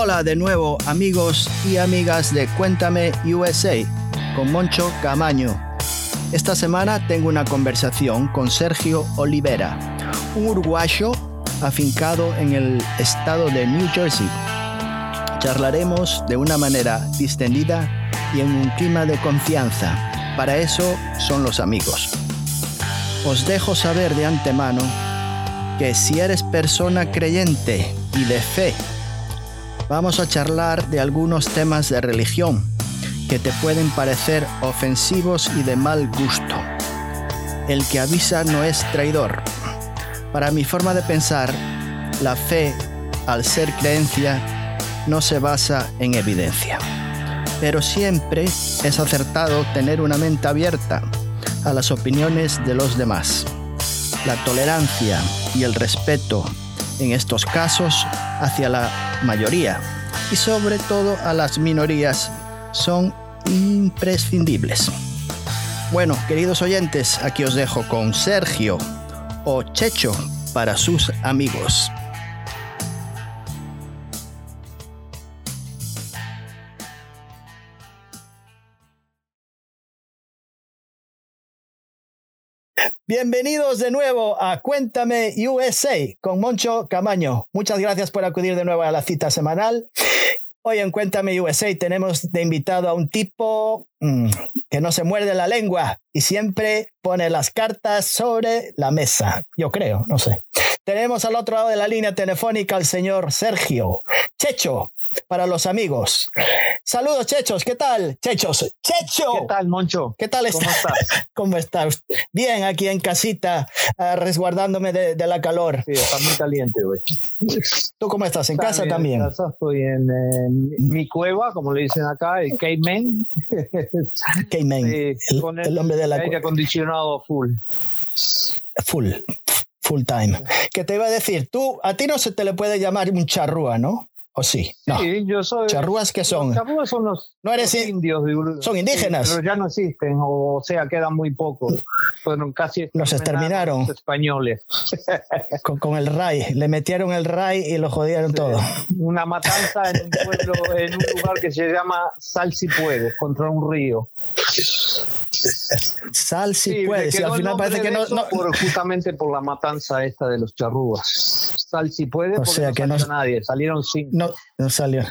Hola de nuevo amigos y amigas de Cuéntame USA con Moncho Camaño. Esta semana tengo una conversación con Sergio Olivera, un uruguayo afincado en el estado de New Jersey. Charlaremos de una manera distendida y en un clima de confianza. Para eso son los amigos. Os dejo saber de antemano que si eres persona creyente y de fe, vamos a charlar de algunos temas de religión que te pueden parecer ofensivos y de mal gusto. El que avisa no es traidor. Para mi forma de pensar, la fe, al ser creencia, no se basa en evidencia. Pero siempre es acertado tener una mente abierta a las opiniones de los demás. La tolerancia y el respeto en estos casos hacia la mayoría y sobre todo a las minorías son imprescindibles. Bueno, queridos oyentes, aquí os dejo con Sergio o Checho para sus amigos. Bienvenidos de nuevo a Cuéntame USA con Moncho Camaño. Muchas gracias por acudir de nuevo a la cita semanal. Hoy en Cuéntame USA tenemos de invitado a un tipo mm, que no se muerde la lengua y siempre pone las cartas sobre la mesa. Yo creo, no sé. Tenemos al otro lado de la línea telefónica al señor Sergio Checho para los amigos. Saludos, Chechos. ¿Qué tal? Chechos. Checho. ¿Qué tal, Moncho? ¿Qué tal ¿Cómo estás? ¿Cómo estás? Bien, aquí en casita, uh, resguardándome de, de, la calor. Sí, está muy caliente, güey. ¿Tú cómo estás? ¿En está casa bien, también? En casa estoy en, en, mi cueva, como le dicen acá, el. K-Man, Sí, el, con el hombre de la aire acondicionado full. full, full time. ¿Qué te iba a decir? Tú, a ti no se te le puede llamar un charrúa, ¿no? ¿O sí? No. Sí, yo soy. ¿Charrúas qué son? Los charrúas son los, no eres los indios de Uruguay. Son indígenas. Sí, pero ya no existen, o sea, quedan muy pocos. Fueron casi los exterminaron. Los españoles. Con, con, el RAI. Le metieron el RAI y lo jodieron Sí. todo. Una matanza en un pueblo, en un lugar que se llama Sal si puedes, contra un río. Sal si puedes. Y al final parece que no. eso no- por- justamente por la matanza esta de los charrúas. Sal si puede, O porque sea no que no- nadie, salieron cinco. no, no salió.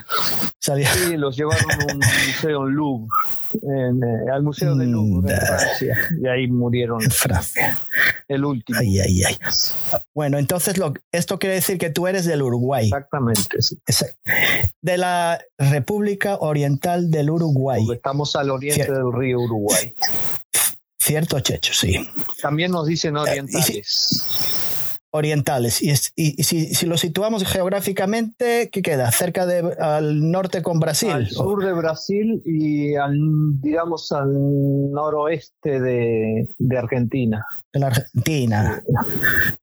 Salió. Sí, los llevaron a un museo en Louvre, en, eh, al museo de Louvre en Francia, y ahí murieron En Francia. el último. Ay, ay, ay. Bueno, entonces lo, esto quiere decir que tú eres del Uruguay. Exactamente, sí. De la República Oriental del Uruguay. porque estamos al oriente Cier- del río Uruguay. Cierto, Checho, sí. También nos dicen orientales. Orientales. Y, es- y- y si, si lo situamos geográficamente, ¿qué queda? Cerca de al norte con Brasil. Al sur de Brasil y al, digamos, al noroeste de, de Argentina. de la Argentina.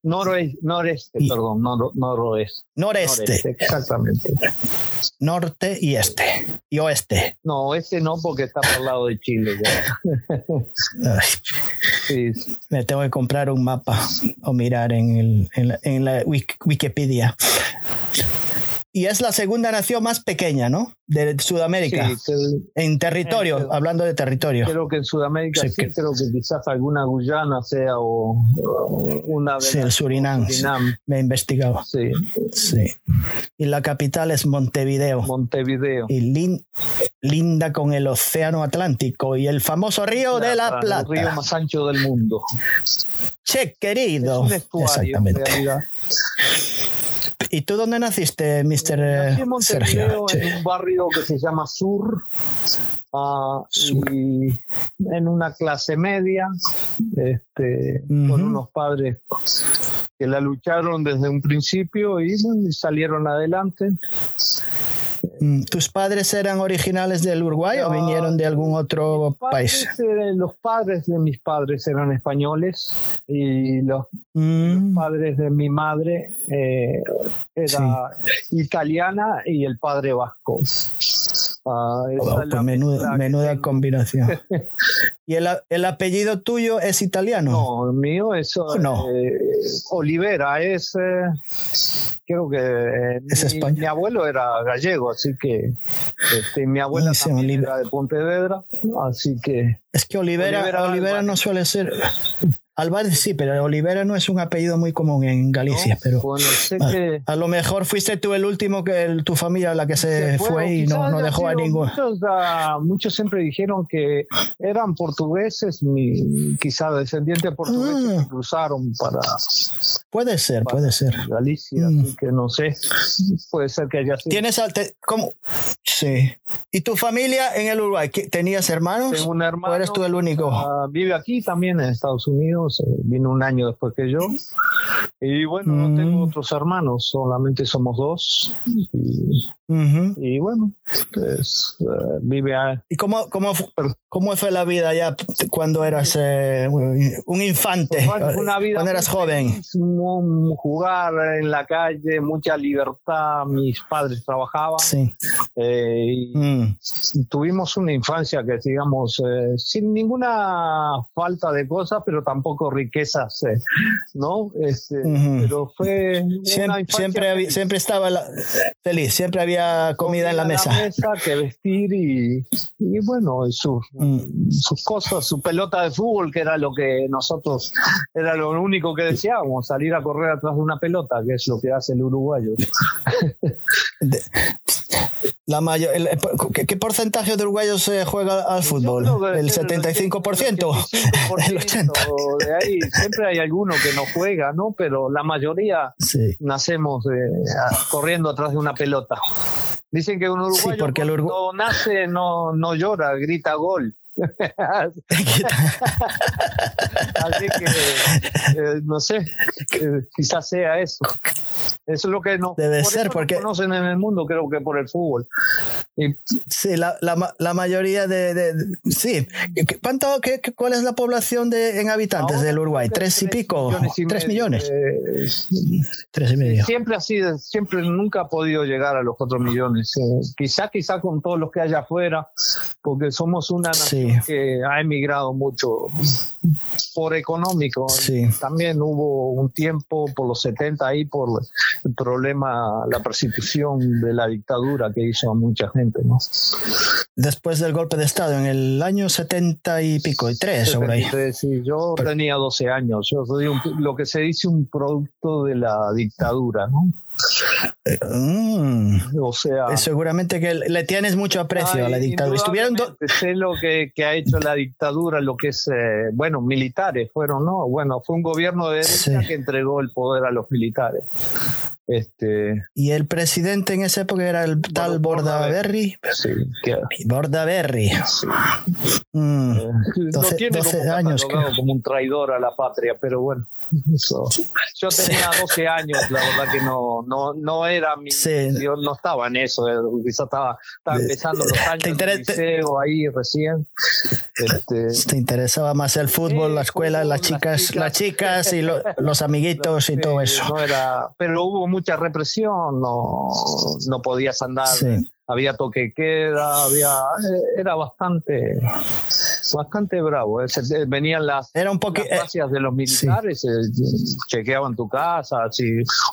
Noroeste, noreste, Y- perdón, noro- noroeste. Noreste, Noreste, exactamente. norte y este. Y oeste. No, este no, porque está por el lado de Chile. ya. Sí, me tengo que comprar un mapa o mirar en, el, en la, en la Wik- Wikipedia. Y es la segunda nación más pequeña, ¿no? De Sudamérica. sí, En territorio, hablando de territorio. creo que en Sudamérica Sí, sí, que- creo que quizás alguna Guyana sea o, o una de Sí, el Surinam. Surinam, Me he investigado. sí, Sí. Y la capital es Montevideo. Montevideo. y lin- linda con el océano Atlántico y el famoso río de la El río Plata. más ancho del mundo. Che, Es querido. un en Exactamente. ¿Y tú dónde naciste, Mr. Nací en Sergio? Che. en un barrio que se llama Sur, ah, Sur. y en una clase media, este, con unos padres que la lucharon desde un principio y salieron adelante. Mm, ¿Tus padres eran originales del Uruguay o vinieron de algún otro país? Padres, los padres de mis padres eran españoles y los Mm, padres de mi madre eh, era italiana y el padre vasco. Ah, esa oh, la pues menuda, menuda combinación. ¿Y el, el, apellido tuyo es italiano? No, el mío es no? eh, Olivera, es eh, creo que eh, ¿Es mi, mi, abuelo era gallego, así que este, mi abuela también era de Pontevedra, así que Es que Olivera, Olivera no suele ser. Álvarez sí, pero Olivera no es un apellido muy común en Galicia, ¿no? pero bueno, sé que a lo mejor fuiste tú el último que el- tu familia la que se, Se fue y no, dejó a ninguno. Muchos, ah, muchos siempre dijeron que eran portugueses, mi, quizá descendientes portugueses Ah. que cruzaron para Puede ser, puede ser. Galicia, Mm. así que no sé, puede ser que haya sido. ¿Tienes alte- cómo? Sí. ¿Y tu familia en el Uruguay? ¿Qué- ¿Tenías hermanos? Tengo un hermano. ¿O eres tú el único? ah, vive aquí también en Estados Unidos, eh, vino un año después que yo. Y bueno, Mm. no tengo otros hermanos, solamente somos dos. Y, Ujú. y bueno, pues eh, vive a, ¿Y cómo, cómo, cómo fue la vida ya cuando eras eh, un infante? Fue una vida cuando eras joven. jugar en la calle, mucha libertad. Mis padres trabajaban Sí. eh, y Mm. tuvimos una infancia que, digamos, eh, sin ninguna falta de cosas, pero tampoco riquezas, eh, ¿no? Este, Ujú. Pero fue Siempre, siempre, había- siempre estaba la- feliz, siempre había comida en la mesa. que vestir y, y bueno, y sus, Mm. sus cosas, su pelota de fútbol, que era lo que nosotros, era lo único que deseábamos, salir a correr atrás de una pelota, que es lo que hace el uruguayo. La mayor, el- ¿qué, qué porcentaje de uruguayos eh, juega al fútbol? ¿El debe ser 75%? 85%, ¿El 80%? De ahí siempre hay alguno que no juega, ¿no? Pero la mayoría Sí. nacemos eh, a- corriendo atrás de una pelota. Dicen que un uruguayo porque el cuando Urugu- nace no, no llora, grita gol. Así que, eh, no sé, eh, quizás sea eso. Eso es lo que nos, Debe por ser, porque- conocen en el mundo, creo que por el fútbol. Y Sí, la, la, ma- la mayoría de, de- de- sí. ¿Qué- ¿Cuánto, qué, ¿Cuál es la población de, en habitantes del Uruguay? ¿Tres y pico? y ¿Tres millones? eh, Tres y medio. Siempre así, siempre nunca ha podido llegar a los cuatro millones. Eh, quizá, quizá con todos los que hay afuera, porque somos una nación Sí. Que ha emigrado mucho por económico. Sí. También hubo un tiempo por los 70 ahí por el problema, la persecución de la dictadura que hizo a mucha gente, ¿no? Después del golpe de Estado, en el año 70 y pico, y tres, sobre ahí. 73, sí, yo Pero- tenía 12 años, yo soy un- lo que se dice un producto de la dictadura, ¿no? Mm. O sea... Eh, Seguramente que le tienes mucho aprecio a la Ay, dictadura. Estuvieron sé lo que, que ha hecho la dictadura, lo que es, eh, bueno, militares fueron, ¿no? Bueno, fue un gobierno de derecha Sí. que entregó el poder a los militares. Este, y el presidente en esa época era el tal Bordaberry. Sí, Bordaberry. sí. Mm. Eh, 12 tiene 12 como años, como un traidor a la patria, pero bueno, eso. Yo tenía 12 años, la verdad que no, no, no era mi, Sí. yo no estaba en eso, eh, quizá estaba, estaba empezando los años ¿Te interesa- liceo ahí recién. Este, ¿Te interesaba más el fútbol, Sí, la escuela, fútbol, las las chicas, las chicas y lo- los amiguitos y todo eso? No era, pero hubo mucha represión, no, no podías andar, Sí. había toque queda, había, eh, era bastante, bastante bravo. eh, se- Venían las, Era un poco... las racias de los militares, eh, chequeaban tu casa, o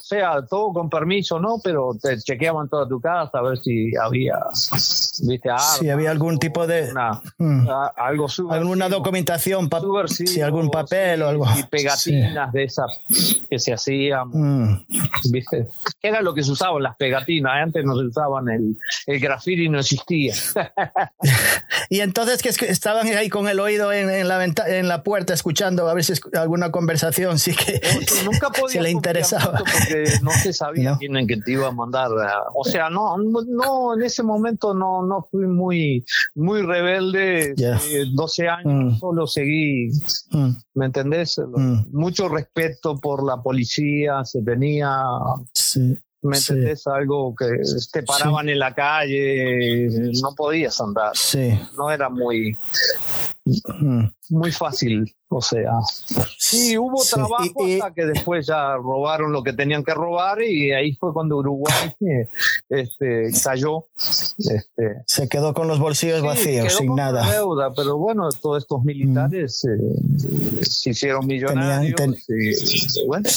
sea, todo con permiso, ¿no? Pero te chequeaban toda tu casa a ver si había, viste, si había algún tipo de... una- Mm. a- algo alguna documentación, si algún papel sí, o algo. Y pegatinas de esas que se hacían, Mm. ¿viste? ¿Qué era lo que se usaban las pegatinas? Antes no se usaban, el, el graffiti no existía. Y entonces que es estaban ahí con el oído en, en la venta- en la puerta escuchando a ver si escu- alguna conversación sí que O sea, nunca podía si le interesaba. porque no se sabía No. quién en que te iba a mandar. a- O sea, no, no, en ese momento no, no fui muy, muy rebelde. Ya. Eh, 12 años Mm. solo seguí Mm, ¿Me entendés? Mm. Mucho respeto por la policía, se tenía, sí. ¿Me Sí. entendés? Algo que te paraban en la calle, no podías andar, Sí. no era muy, Mm. muy fácil, o sea. Sí, hubo trabajo Y- y- hasta que después ya robaron lo que tenían que robar y ahí fue cuando Uruguay eh, este, cayó. Este, se quedó con los bolsillos vacíos, sin nada. Deuda, pero bueno, todos estos militares eh, se hicieron millonarios. bueno,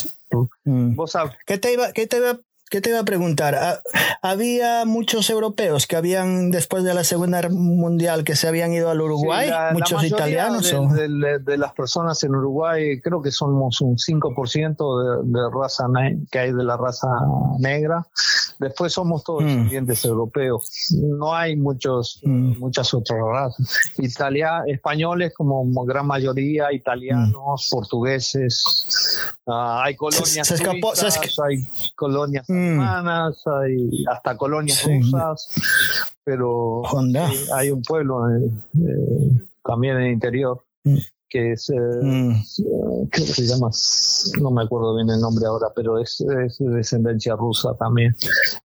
vos sabes. ¿Qué te iba, qué te iba ¿Qué te iba a preguntar? Ah, ¿Había muchos europeos que habían, después de la Segunda Guerra Mundial, que se habían ido al Uruguay? ¿Muchos italianos? De, las personas en Uruguay, creo que somos un 5% de, de raza que hay de la raza negra. Después somos todos mm. descendientes europeos. No hay muchos, mm. muchas otras razas. Italia, españoles como gran mayoría, italianos, mm. portugueses. Ah, hay colonias se, hay colonias alemanas, hay hasta colonias rusas, pero hay un pueblo eh, eh, también en el interior que es, eh, mm. ¿qué se llama? No me acuerdo bien el nombre ahora, pero es, de descendencia rusa también.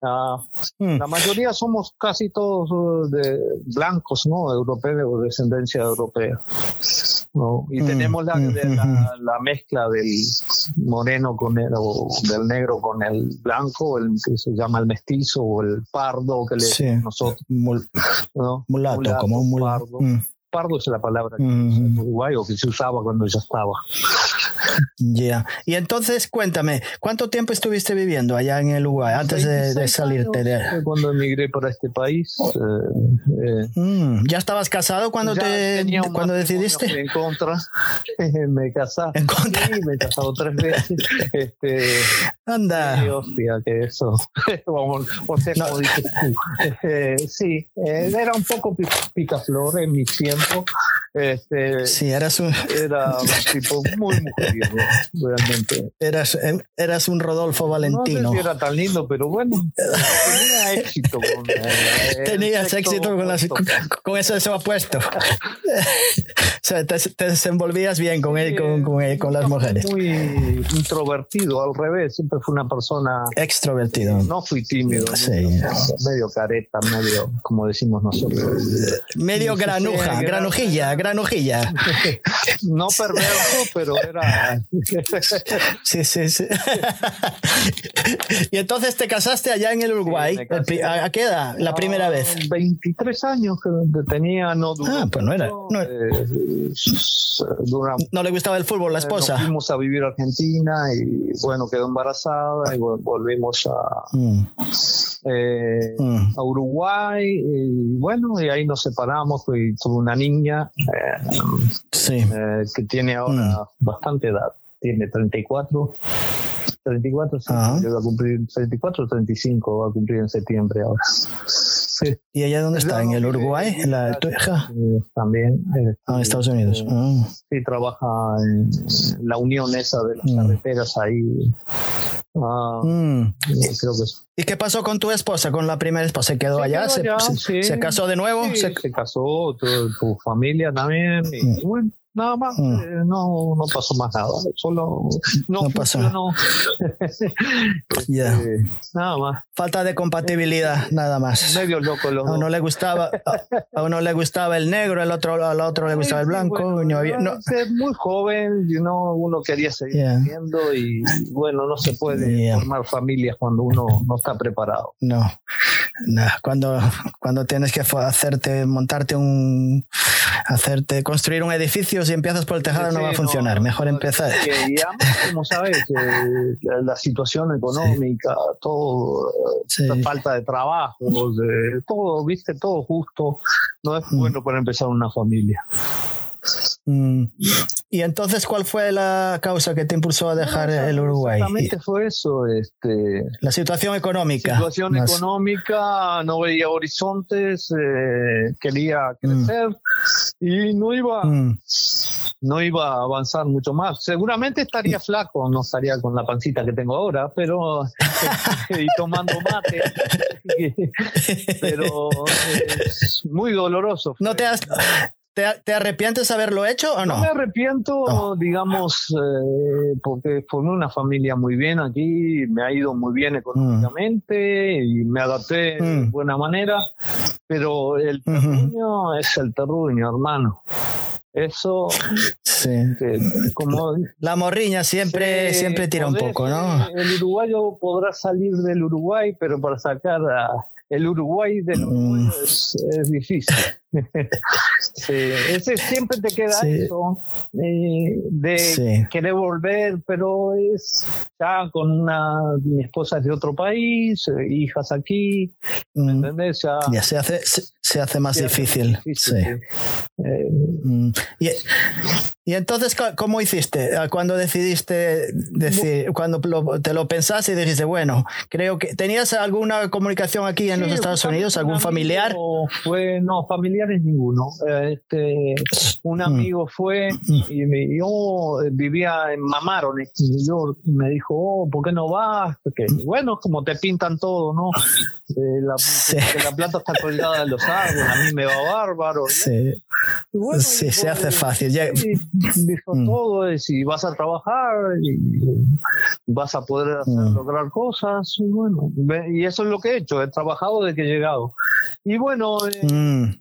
Ah, mm. La mayoría somos casi todos uh, de blancos, ¿no? Europeos o descendencia europea. Y mm, tenemos la, la, mezcla del moreno con el, o del negro con el blanco, el que se llama el mestizo o el pardo que le nosotros. mulato, como un mulato pardo es la palabra en Uruguay o que se usaba cuando ya estaba. Ya. Y entonces, cuéntame, ¿cuánto tiempo estuviste viviendo allá en el Uruguay antes de, salirte de Cuando emigré para este país. Eh, eh, mm, ¿Ya estabas casado cuando te cuando decidiste? En contra. me casaste. En contra. Sí, me he casado tres veces. Este, Anda. Hostia, que eso. O sea, no. eh, sí, era un poco picaflor en mi tiempo. Este, sí, eras un... Era un tipo muy mujeriego, realmente. Eras, em, eras un Rodolfo Valentino. No sé si era tan lindo, pero bueno, éxito. Con, Tenías éxito con, las, con, eso apuesto. o sea, te, desenvolvías bien con él, con, con, él, con las mujeres. Muy introvertido, al revés, siempre fue una persona... Extrovertido. No fui tímido. Sí. Medio careta, medio, como decimos nosotros. Medio granuja, granujilla, granujilla. no perverso, pero era. sí, sí, sí. y entonces te casaste allá en el Uruguay. ¿A qué edad? La primera vez. 23 años que tenía, no Ah, pues no era. No, eh, no le gustaba el fútbol la esposa. fuimos a vivir a Argentina y bueno, quedó embarazada y volvimos a, mm. Eh, mm. a Uruguay y bueno, y ahí nos separamos y tuve una niña eh, sí. Eh, que tiene ahora mm. bastante edad, tiene 34. 34, sí, va a cumplir 34 o 35, va a cumplir en septiembre ahora. ¿Y ella dónde está? ¿En el Uruguay? ¿En la hija? También. ah, en Estados Unidos. Ah. Sí, trabaja en la unión esa de las mm. carreteras ahí. Ah, mm. creo que ¿Y qué pasó con tu esposa, con la primera esposa? ¿Se quedó allá? ¿Se, casó de nuevo? se, casó, tu, familia también. Y, bueno, Nada más, mm. eh, no, no pasó más nada. Solo no, no pasó. Este, nada más. Falta de compatibilidad, nada más. Medio loco los a uno le gustaba, a uno le gustaba el negro, al otro, al otro le gustaba el blanco. no no. Muy joven, you know, uno quería seguir viviendo y bueno, no se puede formar familias cuando uno no está preparado. No, no. Cuando, cuando tienes que hacerte, montarte un, hacerte construir un edificio si empiezas por el tejado no va a funcionar. Mejor empezar. y además, como sabes, eh, la situación económica, todo, la falta de trabajo, todo, viste, todo justo, no es mm. bueno para empezar una familia. Mm. Y entonces, ¿cuál fue la causa que te impulsó a dejar el Uruguay? Exactamente fue eso. Este, la situación económica. La situación económica, no veía horizontes, eh, quería crecer y no iba, mm. no iba a avanzar mucho más. Seguramente estaría flaco, no estaría con la pancita que tengo ahora, pero y tomando mate. pero es muy doloroso. No te has, ¿Te, arrepientes de haberlo hecho o no? No me arrepiento, digamos, eh, porque formé una familia muy bien aquí, me ha ido muy bien económicamente y me adapté de mm. buena manera, pero el terruño es el terruño, hermano. Eso, sí. como la morriña siempre, siempre tira un poco, ¿no? El uruguayo podrá salir del Uruguay, pero para sacar a, el Uruguay del Uruguay mm. es, difícil. ese, siempre te queda eso eh, de querer volver, pero es ya con una mi esposa es de otro país, eh, hijas aquí, ¿me mm. entendés? Ya, se hace se, hace más difícil. sí. Eh, mm. y, y, entonces cómo hiciste ah, cuando decidiste decir cuando te lo pensaste y dijiste bueno creo que tenías alguna comunicación aquí en los Estados Unidos algún familiar fue no familiares ninguno este, un mm. amigo fue mm. y yo vivía en Mamaron, en New York, y me dijo, oh, ¿por qué no vas? Porque, bueno, como te pintan todo, ¿no? la, la, plata está colgada de los árboles, a mí me va bárbaro. Sí, sí se hace fácil. dijo mm. todo, y si vas a trabajar y vas a poder lograr cosas, y bueno, y eso es lo que he hecho, he trabajado desde que he llegado. Y bueno, eh,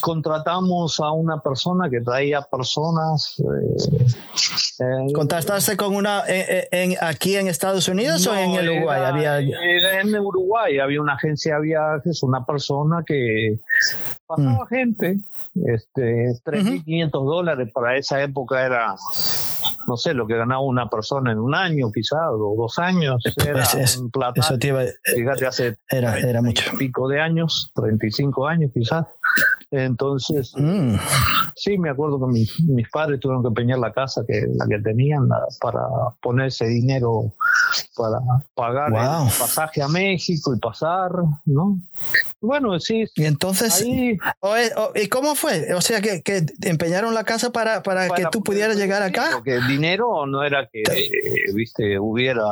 contratamos a una persona que traía personas. Eh, eh ¿Contrastaste con una en, aquí en Estados Unidos o en el Uruguay? había... en Uruguay había una agencia de viajes, una persona que pasaba mm. gente, este, 3.500 dólares para esa época era no sé, lo que ganaba una persona en un año, quizás, o dos años, era un plata. Eso fíjate, hace era, era mucho. pico de años, 35 años quizás. Entonces, mm. sí, me acuerdo que mis, mis, padres tuvieron que empeñar la casa que la que tenían para poner ese dinero para pagar el pasaje a México y pasar, ¿no? Bueno, sí. Y entonces, ¿y cómo fue? O sea, que, que empeñaron la casa para, para, que tú pudieras llegar acá. Porque el dinero no era que, viste, hubiera.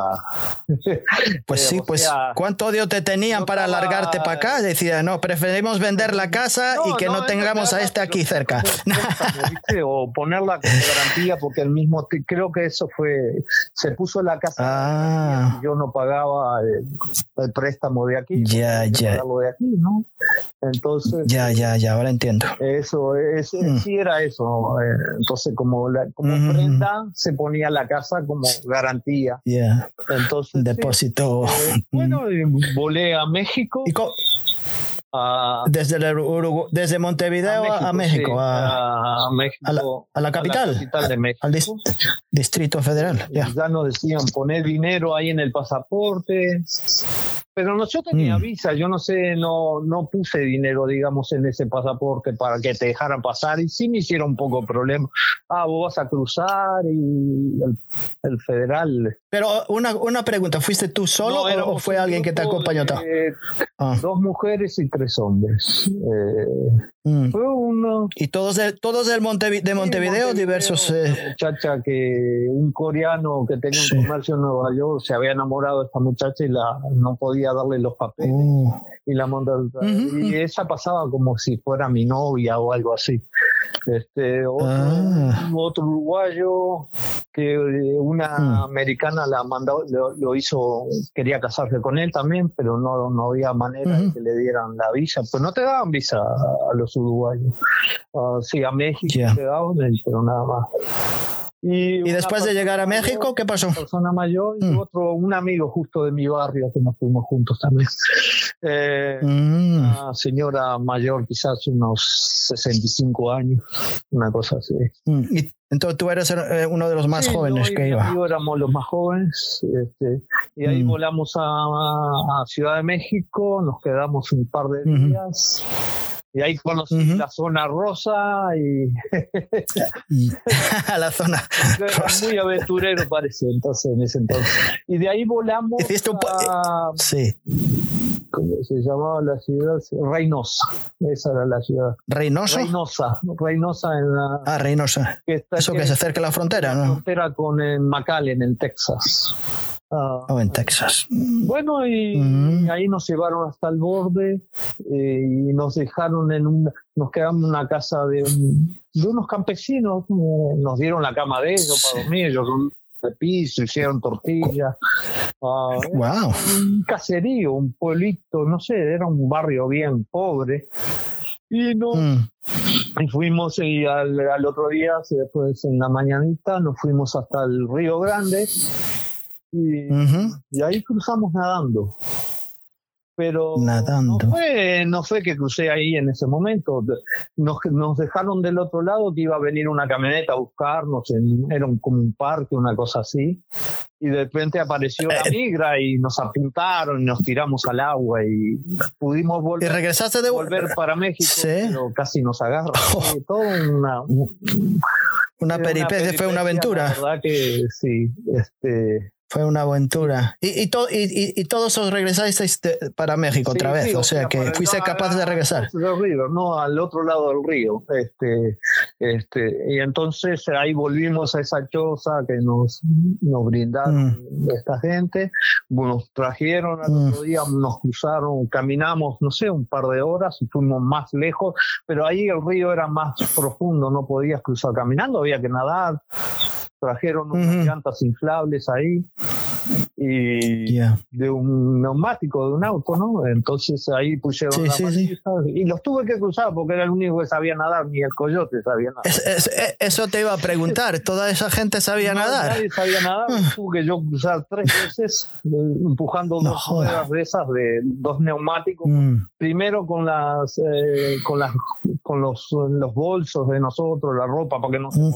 Pues sí, pues, ¿cuánto odio te tenían para alargarte para acá? Decía, no, preferimos vender la casa y que no, tengamos a este aquí cerca. o ponerla como garantía, porque el mismo, creo que eso fue, se puso la casa. Ah. Yo no pagaba el, préstamo de aquí. Ya, ya. De aquí, ¿no? Entonces. Ya, ya, ya, ahora entiendo. Eso, es, mm. sí era eso. Eh, entonces, como, la, como prenda, se ponía la casa como garantía. Ya. Entonces. Depósito. Eh, bueno, volé a México. ¿Y desde, desde Montevideo a México, a, México, a, la, capital, de México. al Distrito Federal. Ya. ya nos decían poner dinero ahí en el pasaporte. Pero no, yo tenía mm. visa, yo no sé, no, no puse dinero, digamos, en ese pasaporte para que te dejaran pasar y sí me hicieron un poco problema. Ah, vos vas a cruzar y el, federal. Pero una, una, pregunta, ¿fuiste tú solo o fue alguien que te acompañó? Ah. Dos mujeres y tres hombres. Eh, mm. Fue uno. ¿Y todos de, todos del de Montevideo, diversos? Eh... Una muchacha que, un coreano que tenía un comercio en Nueva York, se había enamorado de esta muchacha y la no podía darle los papeles uh. y la monta y esa pasaba como si fuera mi novia o algo así este otro, ah. uruguayo que eh, una mm. americana la mandó lo, hizo quería casarse con él también pero no, no había manera de que le dieran la visa pues no te daban visa a, los uruguayos uh, sí a México te daban pero nada más y, después de llegar a México, ¿qué pasó? Una persona mayor y mm. otro, un amigo justo de mi barrio que nos fuimos juntos también. Eh, mm. Una señora mayor, quizás unos 65 años, una cosa así. Mm. ¿Y entonces tú eres eh, uno de los más jóvenes que iba? éramos los más jóvenes. Este, y ahí volamos a, Ciudad de México, nos quedamos un par de días. Y ahí conocí la zona rosa y. la zona. Era muy aventurero, parece, entonces, en ese entonces. Y de ahí volamos. A... Sí. ¿Cómo se llamaba la ciudad? Reynosa. Esa era la ciudad. ¿Reynosa? Reynosa. Reynosa en la. Ah, Reynosa. Eso que, se acerca a la frontera, ¿no? La frontera con el McAllen, en Texas. Ah, o en Texas. Bueno, y mm. ahí nos llevaron hasta el borde eh, y nos dejaron en un, nos quedamos en una casa de, de unos campesinos, nos dieron la cama de ellos para dormir, ellos de piso, hicieron tortillas. wow. Ah, un caserío, un pueblito, no sé, era un barrio bien pobre. Y no, mm. y fuimos y al, al, otro día, después en la mañanita, nos fuimos hasta el Río Grande y, y ahí cruzamos nadando pero Nadando. No, fue, no fue que crucé ahí en ese momento. Nos, nos dejaron del otro lado que iba a venir una camioneta a buscarnos, en, era un, como un parque, una cosa así. Y de repente apareció la Eh, migra y nos apuntaron y nos tiramos al agua y pudimos ¿Y volver, regresaste de volver para México, Sí. pero casi nos agarran. Sí, todo una, una una peripecia, fue una aventura. La verdad que sí, este, Fue una aventura. Y, y, to- y, y- todos os regresasteis de- para México Sí, otra vez. sí, o sea, que fuiste no, capaz de regresar. Del río, no, al otro lado del río. Este, este, y entonces ahí volvimos a esa choza que nos, nos brindaron esta gente. Nos trajeron al Mm. otro día, nos cruzaron, caminamos, no sé, un par de horas y fuimos más lejos, pero ahí el río era más profundo, no podías cruzar caminando, había que nadar. Trajeron unas Ujú. llantas inflables ahí. Y, Ya. de un neumático de un auto, ¿no? Entonces ahí pusieron Sí, la sí, sí. y los tuve que cruzar porque era el único que sabía nadar, ni el coyote sabía nadar. Es- es- e- eso te iba a preguntar. ¿Toda esa gente sabía No, nadar? Nadie sabía nadar, Ah. tuve que yo cruzar tres veces eh, empujando No dos ruedas de esas de dos neumáticos. Mm, Primero con las eh, con las con los, los bolsos de nosotros, la ropa para que no se Mm.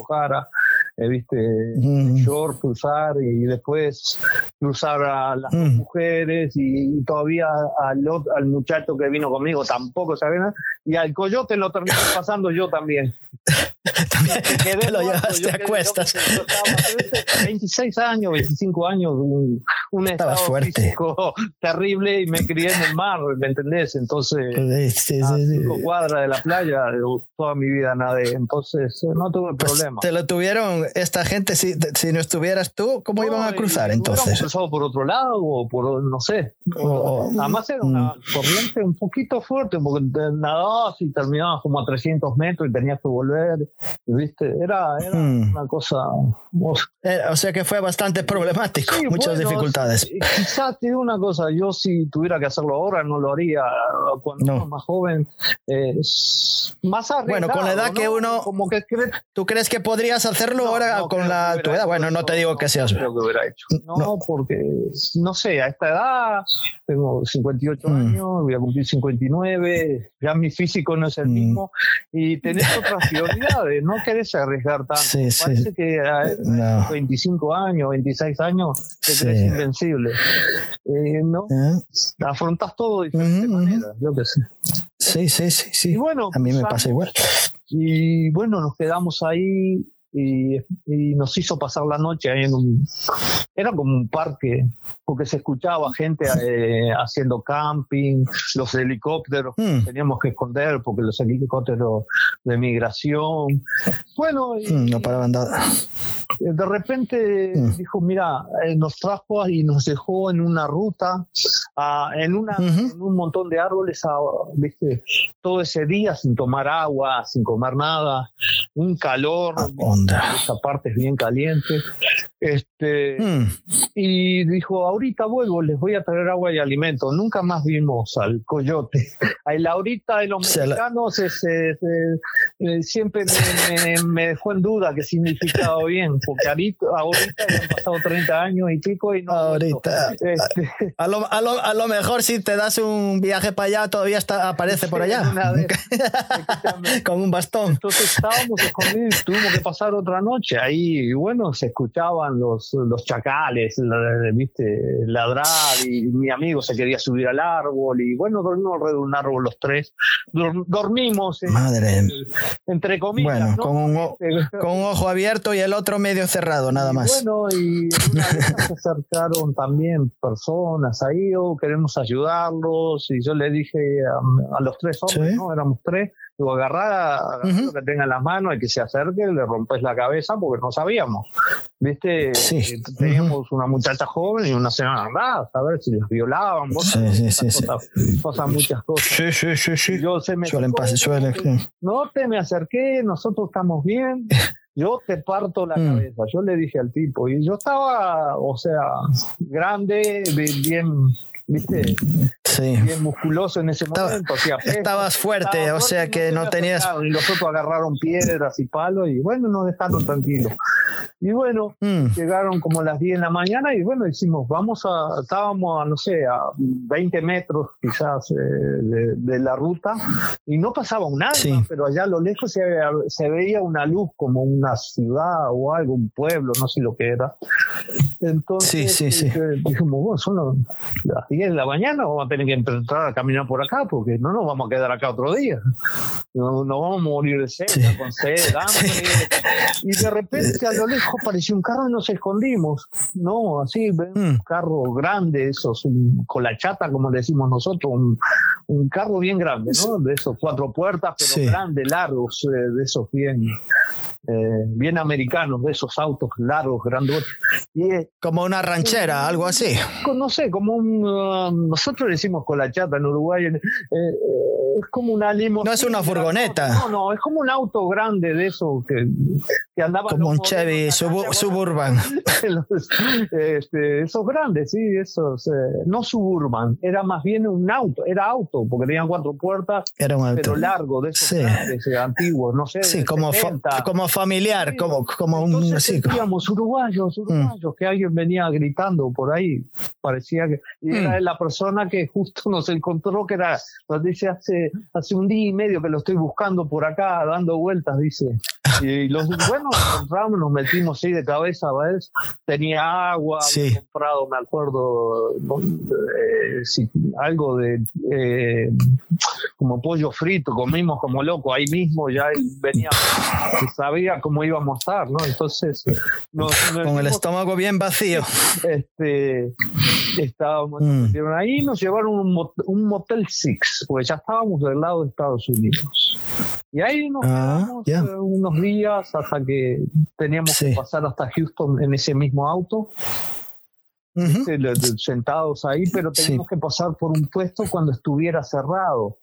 Eh, viste, Mm. short cruzar y después cruzar a las Mm. mujeres y, y todavía al, al muchacho que vino conmigo tampoco sabía nada y al coyote lo terminé pasando yo también. También te lo llevaste yo a cuestas. yo- yo estaba- 26 años, 25 años, un, un estado fuerte. físico terrible y me crié en el mar, ¿me entendés? Entonces, Sí, sí, a sí, sí. cinco cuadras de la playa, toda mi vida nadé, entonces eh, no tuve Pues problema. te lo tuvieron esta gente, si, si no estuvieras tú, ¿cómo iban a No, cruzar entonces? cruzado por otro lado o por, no sé. O- o- Además era una corriente un poquito fuerte porque nadabas y terminabas como a 300 metros y tenías que volver, ¿viste? Era, era Mm. una cosa... o sea, que fue bastante problemático, Sí, muchas bueno, dificultades. Quizás te digo una cosa, yo si tuviera que hacerlo ahora no lo haría cuando No. más joven, eh, más Bueno, con la edad arriesgado, que ¿no? uno- Como que cree- ¿Tú crees que podrías hacerlo no, ahora no con la tu edad? Bueno, no te digo que seas... creo que hubiera hecho. No, No. porque, no sé, a esta edad tengo 58 Mm. años, voy a cumplir 59, ya mi físico no es el Mm. mismo y tenés otras prioridades, no querés arriesgar tanto. Sí, sí. Parece que a, a No. 25 años, 26 años, te Sí. crees invencible. Eh, no, ¿Eh? afrontas todo de diferente manera, yo qué sé. Sí, sí, sí, Y sí. bueno, A mí me pasa igual. y bueno, nos quedamos ahí y, y nos hizo pasar la noche ahí en un... Era como un parque, porque se escuchaba gente eh, haciendo camping, los helicópteros Mm, teníamos que esconder porque los helicópteros de migración. Bueno, y, mm, no paraban nada. de repente Mm. dijo, mira, eh, nos trajo y nos dejó en una ruta, ah, en, una, en un montón de árboles, ah, ¿viste? todo ese día sin tomar agua, sin comer nada, un calor, Ah, esa parte es bien caliente. Este, Mm, y dijo, ahorita vuelvo, les voy a traer agua y alimento. Nunca más vimos al coyote. A la ahorita de los Se mexicanos es, es, es, eh, siempre me, me- me dejó en duda qué significaba bien, porque ahorita, ahorita ya han pasado 30 años y pico y no... Ahorita. Este, A lo, a, lo, a lo mejor si te das un viaje para allá, todavía está, aparece por allá. vez, Con un bastón. Entonces estábamos escondidos, tuvimos que pasar otra noche ahí, y bueno, se escuchaban los, los chacales, la- viste, ladrar, y mi amigo se quería subir al árbol, y bueno, dormimos alrededor de un árbol los tres, Dor- dormimos, eh, Madre. entre comillas, Bueno, ¿no? con un, Eh, con un ojo abierto y el otro medio cerrado, nada y más. Bueno, y una vez se acercaron también personas ahí, o queremos ayudarlos, y yo le dije a, a los tres hombres, Sí. ¿no? Éramos tres, digo, Ujú. lo que tenga en las manos, y que se acerque, le rompes la cabeza, porque no sabíamos. ¿Viste? Sí. Eh, Teníamos una muchacha joven y una señora grande, a ver si las violaban, vos Sí, sabés, sí, esas sí, sí. cosas, pasan muchas cosas. Sí, sí, sí, sí. Y Yo se me Suelen pasar, suelen. no te me acerqué, nosotros estamos bien, yo te parto la Mm. cabeza, yo le dije al tipo, y yo estaba, o sea, grande, bi- bien, viste, bien musculoso en ese momento. estabas fuerte, o sea que no, tenías... Y los otros agarraron piedras y palos y bueno, nos dejaron tranquilos. Y bueno, mm. llegaron como las 10 de la mañana y bueno, decimos, vamos a, estábamos a, no sé, a 20 metros quizás eh, de, la ruta y no pasaba un alma, pero allá a lo lejos se, se, veía una luz como una ciudad o algo, un pueblo, no sé lo que era. Entonces sí, sí, dijimos, bueno, son las 10 de la mañana, vamos a tener que entrar a caminar por acá porque no nos vamos a quedar acá otro día. No, vamos a morir de sed, con sed, hambre. Y de repente a lo lejos apareció un carro y nos escondimos. No, así, un mm. carro grande, esos, con la chata, como decimos nosotros, un, un carro bien grande, ¿no? De esos cuatro puertas, pero grandes, largos, eh, de esos bien eh, bien americanos, de esos autos largos, grandes. Y, como una ranchera, algo así. No sé, como un. Nosotros decimos con la chata en Uruguay. Eh, es como una limusina. No es una furgoneta. No, no, es como un auto grande de eso que, que andaba. Como un Chevy Suburban. este, esos grandes, sí, esos. Eh, no Suburban, era más bien un auto, era auto, porque tenían cuatro puertas. Era un auto. Pero largo, de esos sí. grandes, antiguos, no sé. Sí, como, como familiar, como, como un. Decíamos uruguayos, mm. uruguayos, que alguien venía gritando por ahí. Parecía que. Era la persona que justo nos encontró, que era. Nos dice hace, hace un día y medio que lo estoy buscando por acá, dando vueltas, dice. Y los bueno, encontramos, nos metimos ahí de cabeza, ¿ves? Tenía agua, comprado, me acuerdo, eh, algo de eh, como pollo frito, comimos como loco ahí mismo, ya venía, sabía cómo íbamos a estar, ¿no? Entonces, con el estómago bien vacío. Este, estábamos mm. Ahí, nos llevaron un, un Motel Six, porque ya estábamos del lado de Estados Unidos. Y ahí nos ah, quedamos eh, unos días hasta que teníamos que pasar hasta Houston en ese mismo auto. Este, sentados ahí, pero teníamos que pasar por un puesto cuando estuviera cerrado.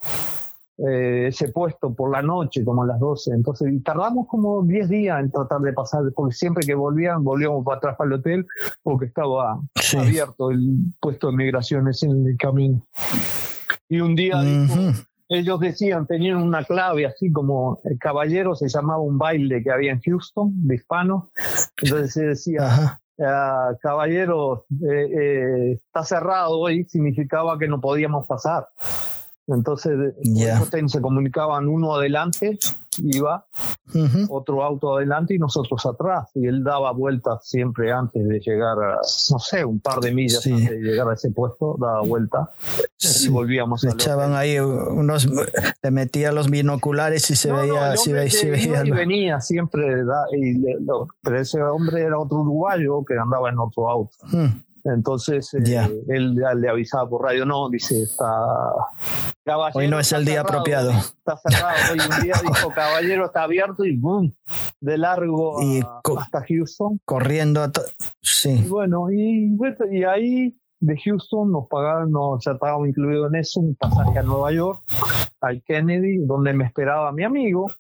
Eh, ese puesto por la noche, como a las 12. Entonces, tardamos como 10 días en tratar de pasar, porque siempre que volvían, volvíamos para atrás para el hotel, porque estaba abierto el puesto de migraciones en el camino. Y un día ellos decían, tenían una clave así como el caballero se llamaba un baile que había en Houston de hispanos. Entonces se decía, ah, caballero, eh, eh, está cerrado hoy, significaba que no podíamos pasar. Entonces, se comunicaban uno adelante iba otro auto adelante y nosotros atrás. Y él daba vueltas siempre antes de llegar a, no sé, un par de millas antes de llegar a ese puesto, daba vuelta. Y volvíamos a echaban ahí unos, te metía los binoculares y se veía, si veía, y venía siempre, y pero ese hombre era otro uruguayo que andaba en otro auto. Entonces eh, él le avisaba por radio, no, dice, está... Hoy no es el día apropiado. Está cerrado. Hoy un día dijo, caballero, está abierto y boom, de largo hasta Houston. Corriendo a Sí. Y bueno, y, y ahí de Houston nos pagaron, nos, ya estaba incluido en eso, un pasaje a Nueva York, al Kennedy, donde me esperaba mi amigo.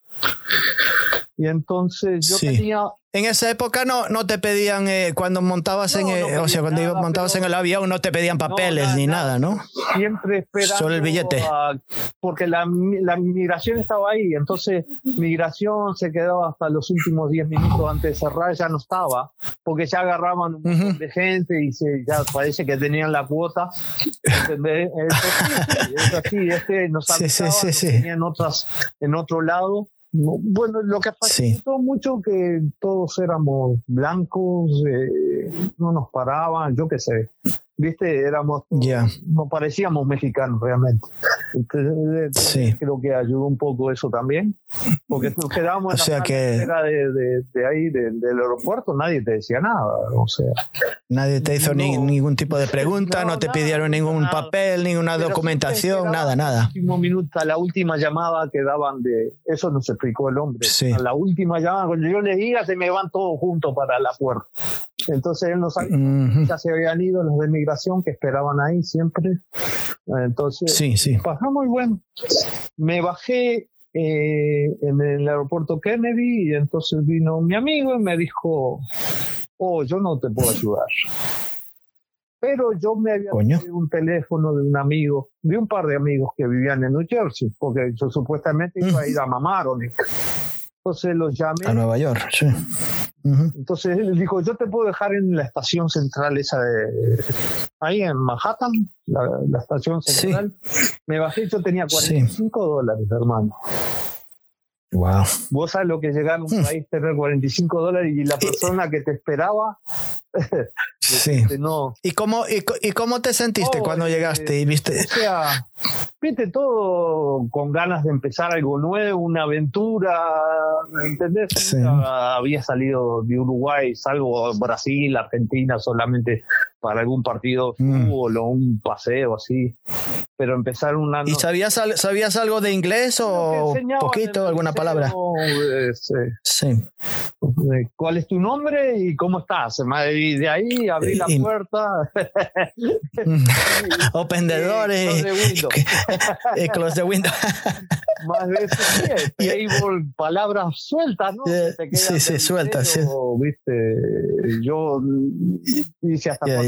Y entonces yo tenía... En esa época no, no te pedían, eh, cuando montabas en, el, o sea, cuando montabas en el avión no te pedían papeles ni nada, ¿no? Siempre esperando. Solo el billete. porque la, la, migración estaba ahí, entonces migración se quedaba hasta los últimos 10 minutos antes de cerrar, ya no estaba, porque ya agarraban un montón de gente y se, ya parece que tenían la cuota. ¿entendés? Es así, es que nos, sí, sí, tenían otras en otro lado bueno, lo que pasó mucho que todos éramos blancos, eh, no nos paraban, yo qué sé viste, éramos, no parecíamos mexicanos realmente. Entonces, sí. creo que ayudó un poco eso también, porque nos quedábamos en la que... de, de, ahí, del aeropuerto, nadie te decía nada, o sea. Nadie te hizo ningún tipo de pregunta, no, te pidieron ningún papel, ninguna documentación, nada, nada. Último minuto, la última llamada que daban de, eso nos explicó el hombre, a la última llamada, cuando yo le diga, se me van todos juntos para la puerta. Entonces él no sabía, ya se habían ido los de migración que esperaban ahí siempre. Entonces, sí, sí. pasamos y bueno, me bajé eh, en el aeropuerto Kennedy y entonces vino mi amigo y me dijo, oh, yo no te puedo ayudar. Pero yo me había tenido un teléfono de un amigo, de un par de amigos que vivían en New Jersey, porque yo supuestamente iba a ir a Mamaroneck. Entonces los llamé. A Nueva York, sí. Entonces él dijo, yo te puedo dejar en la estación central esa de... Ahí en Manhattan, la, estación central. Me bajé, yo tenía 45 dólares, hermano. Wow. Vos sabes lo que llegar a un hmm. país tener 45 dólares y la persona que te esperaba. sí. No. ¿Y cómo, y, cómo te sentiste cuando eh, llegaste y viste? O sea, viste todo con ganas de empezar algo nuevo, una aventura, ¿entendés? Había salido de Uruguay, salvo Brasil, Argentina, solamente para algún partido de mm. fútbol o un paseo así. Pero empezar una... ¿Y sabías, sabías algo de inglés o poquito, alguna palabra? Este, sí. ¿Cuál es tu nombre y cómo estás? Y de ahí abrí la puerta. Open the door. Y close the window. Más veces table, palabras sueltas, ¿no? sí, sí, sueltas. Sí. Viste, yo hice hasta yeah,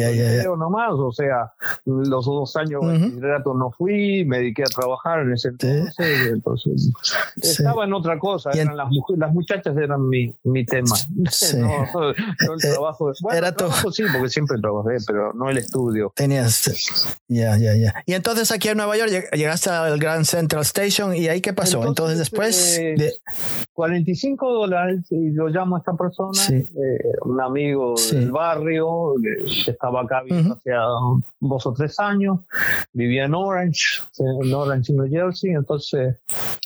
nomás, o sea, los dos años de bachillerato no fui, me dediqué a trabajar en ese entonces, entonces estaba en otra cosa, eran las, las muchachas eran mi, mi tema. no, el trabajo. Bueno, Era trabajo, sí, porque siempre trabajé, pero no el estudio. Tenías, ya, ya, ya. Y entonces aquí en Nueva York llegaste al Grand Central Station y ahí qué pasó. Entonces, después eh, de 45 dólares y yo llamo a esta persona, eh, un amigo del barrio que estaba acá viviendo hace dos o tres años, vivía en Orange, en Orange, New Jersey, entonces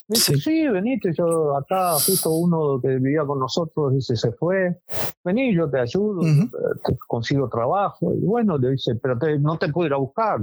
me dice, sí. venite, yo acá justo uno que vivía con nosotros dice, se fue, vení, yo te ayudo, te, consigo trabajo, y bueno, le dice, pero no te puedo ir a buscar,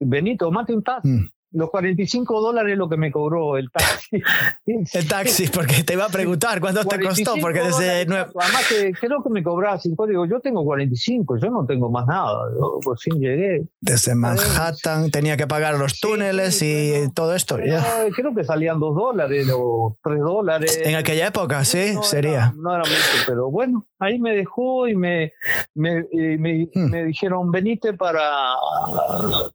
vení, tomate un taxi. Mm los 45 dólares es lo que me cobró el taxi. el taxi, porque te iba a preguntar cuánto te costó, porque desde nueve... Además que creo que me cobraba 5, digo, yo tengo 45, yo no tengo más nada, yo por fin llegué. Desde Manhattan tenía que pagar los túneles y todo esto. ya. Creo que salían 2 dólares o 3 dólares. En aquella época, sí, sería. no era mucho, pero bueno, ahí me dejó y me, me, me, hmm. me dijeron, venite para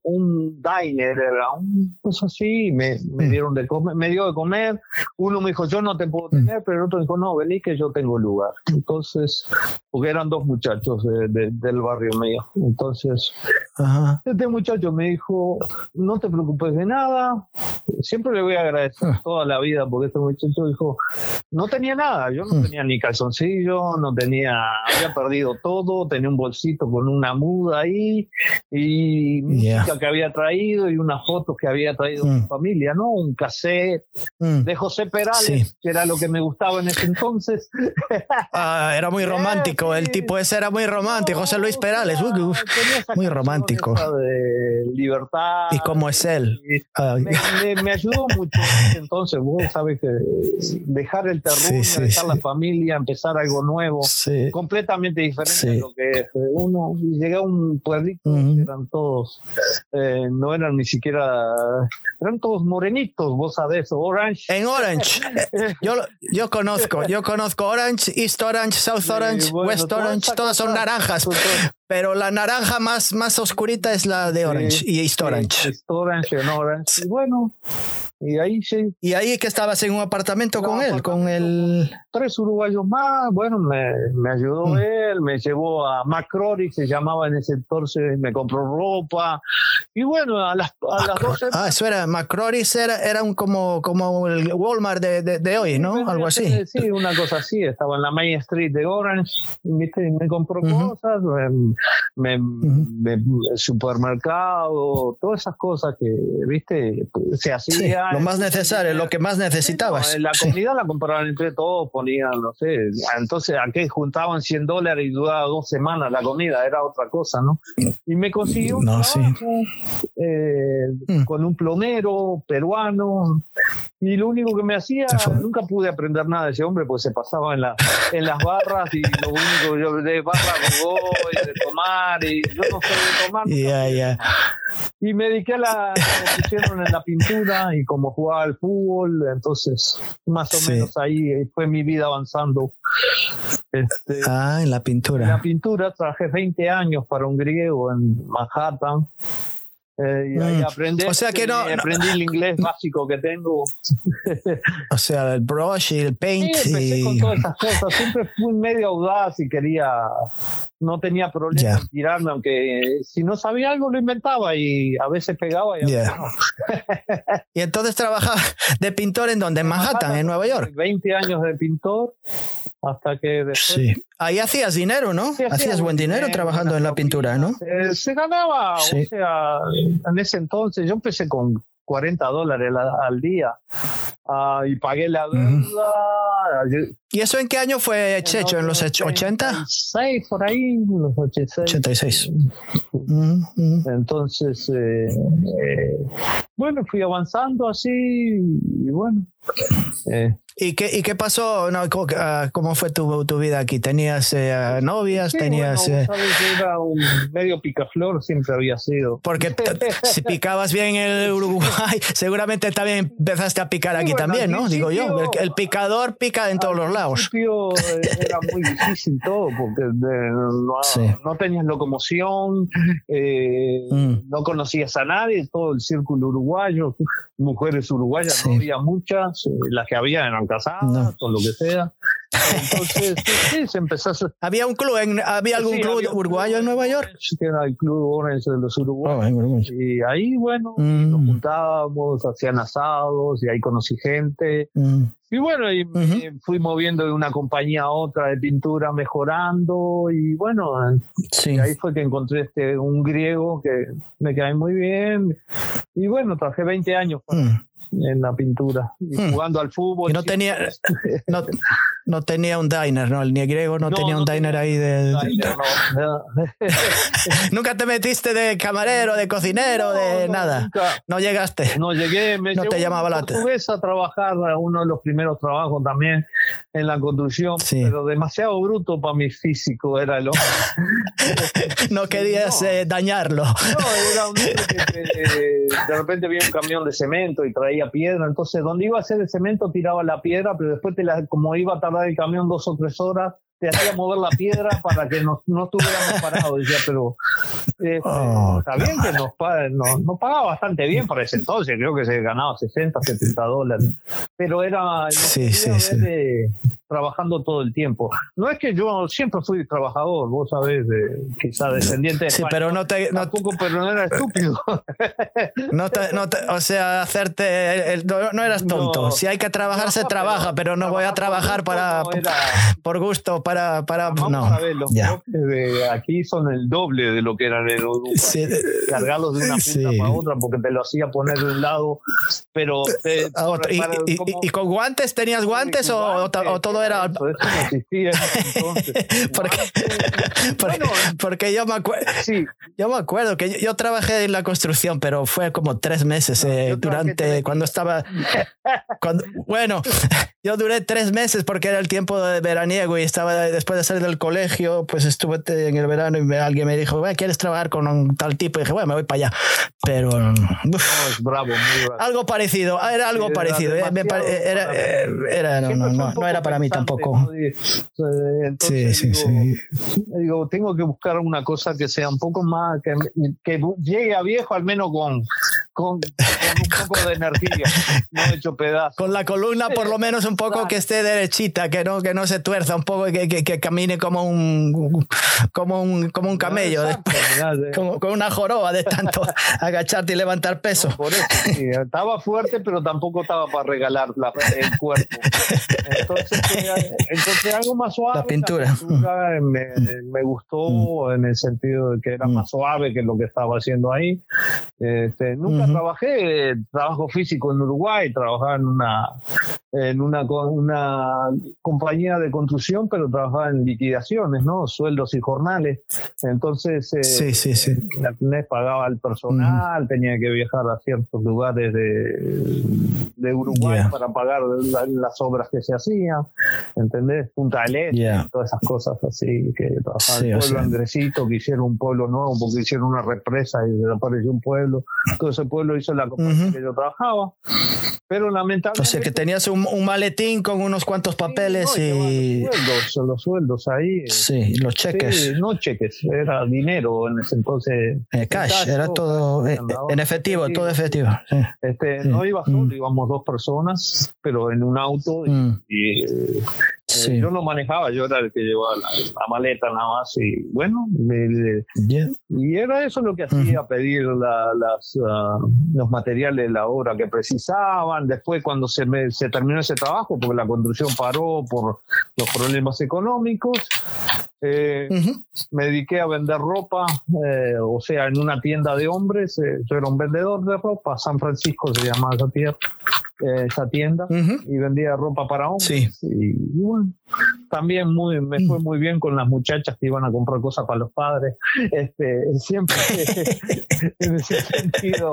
un diner, era un pues así, me, me, mm. dieron de comer, me dio de comer, uno me dijo, yo no te puedo mm. tener, pero el otro dijo, no, vení que yo tengo lugar. Entonces, porque eran dos muchachos del barrio mío. Entonces, este muchacho me dijo, no te preocupes de nada, siempre le voy a agradecer ah. toda la vida porque este muchacho dijo, no tenía nada, yo no mm. tenía ni calzoncillo, no tenía, había perdido todo, tenía un bolsito con una muda ahí y música que había traído y unas fotos que había había traído mi mm. familia, ¿no? Un cassette mm. de José Perales, que era lo que me gustaba en ese entonces. Ah, era muy romántico, el tipo ese era muy romántico, José Luis Perales, muy romántico. De libertad. ¿Y cómo es él? Ah, me, ayudó mucho entonces, vos sabes que dejar el terreno, dejar la familia, empezar algo nuevo, completamente diferente de lo que es. Uno, llegué a un pueblito, eran todos, eh, no eran ni siquiera eran todos morenitos, vos sabés, Orange. En Orange. yo, yo conozco, yo conozco Orange, East Orange, South Orange, West Orange, todas son naranjas. Pero la naranja más, más oscurita es la de Orange y East Orange. East Orange en Orange. Y bueno, y ahí sí. Y ahí que estabas en un apartamento con él, con el. Tres uruguayos más, bueno, me, me ayudó mm. él, me llevó a Macrory, se llamaba en ese entonces, me compró ropa. Y bueno, a las, a las 12. Ah, eso era, Macrory era, era un como, como el Walmart de, de, hoy, ¿no? Algo así. Sí, una cosa así, estaba en la Main Street de Orange, ¿viste? me compró cosas, me, me, supermercado, todas esas cosas que, ¿viste? Se hacían lo más necesario, lo que más necesitabas. la comida la compraban entre todos, ponían, no sé, entonces aquí juntaban 100 dólares y duraba dos semanas la comida, era otra cosa, ¿no? Y me consiguió un no, trabajo, eh, mm. con un plomero peruano. Y lo único que me hacía, nunca pude aprender nada de ese hombre, porque se pasaba en, la, en las barras y lo único yo de barras de de tomar, y yo no sé de tomar. Y me dediqué a la, me pusieron en la pintura y como jugaba al fútbol, entonces más o menos ahí fue mi vida avanzando. Este, ah, en la pintura. En la pintura trabajé 20 años para un griego en Manhattan. Eh, y ahí mm. aprendí, o sea que no, aprendí el inglés básico que tengo. o sea, el brush y el paint. Sí, empecé con todas esas cosas. Siempre fui medio audaz y quería, no tenía problema en tirarme, aunque si no sabía algo lo inventaba y a veces pegaba. Y, y entonces trabajaba de pintor en donde, en Manhattan, en Nueva York. 20 años de pintor hasta que después... Sí. Ahí hacías dinero, ¿no? hacías buen dinero, trabajando en la pintura, ¿no? Eh, se ganaba, o sea, en ese entonces yo empecé con 40 dólares al día ah, y pagué la deuda. ¿Y eso en qué año fue hecho? ¿En los 80? 86, por ahí, los 86. 86. Entonces, eh, eh, bueno, fui avanzando así y bueno. Eh, ¿Y qué, ¿Y qué pasó? No, ah, ¿Cómo fue tu, tu vida aquí? ¿Tenías eh, novias? ¿Tenías...? Bueno, sabes, era un medio picaflor, siempre había sido. Porque si picabas bien en el Uruguay, seguramente también empezaste a picar aquí también, ¿no? Digo yo, el, picador pica en todos los lados. Eh, era muy difícil todo, porque no, no, tenías locomoción, mm. no conocías a nadie, todo el círculo uruguayo, mujeres uruguayas, no había muchas, las que había eran casadas o lo que sea. Entonces, sí, se empezó a ¿Había un club, en, había algún club uruguayo en Nueva York? Sí, que era el Club Orange de los Uruguayos. y ahí, bueno, mm. nos juntábamos, hacían asados y ahí conocí gente. Mm. Y bueno, y fui moviendo de una compañía a otra de pintura, mejorando. Y bueno, sí. ahí fue que encontré este, un griego que me cae muy bien. Y bueno, trabajé 20 años. Mm en la pintura y hmm. jugando al fútbol. Y no tenía, no, no, tenía un diner, ¿no? El griego no, tenía un diner ahí de. nunca te metiste de camarero, de cocinero, de nada. no llegaste. No llegué, me no te llamaba la a trabajar uno de los primeros trabajos también en la construcción, pero demasiado bruto para mi físico era el hombre. no querías eh, dañarlo. No, era un que de repente había un camión de cemento y traía piedra, entonces donde iba a hacer el cemento tiraba la piedra, pero después te la, como iba a tardar el camión dos o tres horas, te hacía mover la piedra para que no, no estuviéramos parados. Decía, pero este, oh, está bien que nos, nos, pagaba bastante bien para ese entonces, creo que se ganaba 60, 70 dólares, pero era sí, sí, sí trabajando todo el tiempo. No es que yo siempre fui trabajador, vos sabés, de, quizá descendiente de Sí, pero no te... No, Tampoco, pero no era estúpido. no te, no te, o sea, hacerte... no, eras tonto. si hay que trabajar, se trabaja, pero no voy a trabajar para... por gusto, para... para no, a ver, los de aquí son el doble de lo que eran en sí, cargarlos de una punta para otra porque te lo hacía poner de un lado, pero... y, con guantes? ¿Tenías guantes, o, o todo era. Eso, no existía entonces. porque, yo me acuerdo. Sí. Yo me acuerdo que yo, trabajé en la construcción, pero fue como tres meses eh, durante cuando estaba. Cuando, bueno, yo duré tres meses porque era el tiempo de veraniego y estaba después de salir del colegio, pues estuve en el verano y alguien me dijo, ¿quieres trabajar con un tal tipo? Y dije, bueno, me voy para allá. Pero. bravo, Algo parecido, era algo parecido. Eh, era, eh, era, no, no, no, era para mí tampoco. sí, sí, sí. Digo, tengo que buscar una cosa que sea un poco más, que, que llegue a viejo al menos con, con, un poco de energía, no hecho pedazos. Con la columna por lo menos un poco que esté derechita, que no, que no se tuerza, un poco que, que, que camine como un como un, como un camello, como, con una joroba de tanto agacharte y levantar peso. por eso, estaba fuerte, pero tampoco estaba para regalar la, el cuerpo. Entonces, eh, entonces algo más suave. La pintura. me, me, gustó mm. en el sentido de que era mm. más suave que lo que estaba haciendo ahí. Este, nunca trabajé, trabajo físico en Uruguay, trabajaba en una en una, una compañía de construcción, pero trabajaba en liquidaciones, ¿no? Sueldos y jornales. Entonces, eh, sí, sí, sí. pagaba al personal, tenía que viajar a ciertos lugares de, de Uruguay para pagar las obras que se hacían, ¿entendés? Punta del Este, todas esas cosas así, que trabajaba en el pueblo Andresito, que hicieron un pueblo nuevo, porque hicieron una represa y desapareció un pueblo. Todo ese pueblo hizo la compañía que yo trabajaba. Pero lamentablemente. O sea que tenías un, maletín con unos cuantos papeles y. Los sueldos, los sueldos ahí. Eh. Sí, los cheques. no cheques, era dinero en ese entonces. Eh, cash, era todo eh, en efectivo, todo efectivo. Este, No iba solo, mm. íbamos dos personas, pero en un auto y, mm. yo no manejaba, yo era el que llevaba la, maleta nada más y bueno, y era eso lo que hacía, pedir las, ah, los materiales de la obra que precisaba después cuando se, se terminó ese trabajo, porque la construcción paró por los problemas económicos. Eh, me dediqué a vender ropa, eh, o sea, en una tienda de hombres. Eh, yo era un vendedor de ropa, San Francisco se llamaba esa tierra esa tienda y vendía ropa para hombres. Y, bueno, también muy, me fue muy bien con las muchachas que iban a comprar cosas para los padres. Este, siempre en ese sentido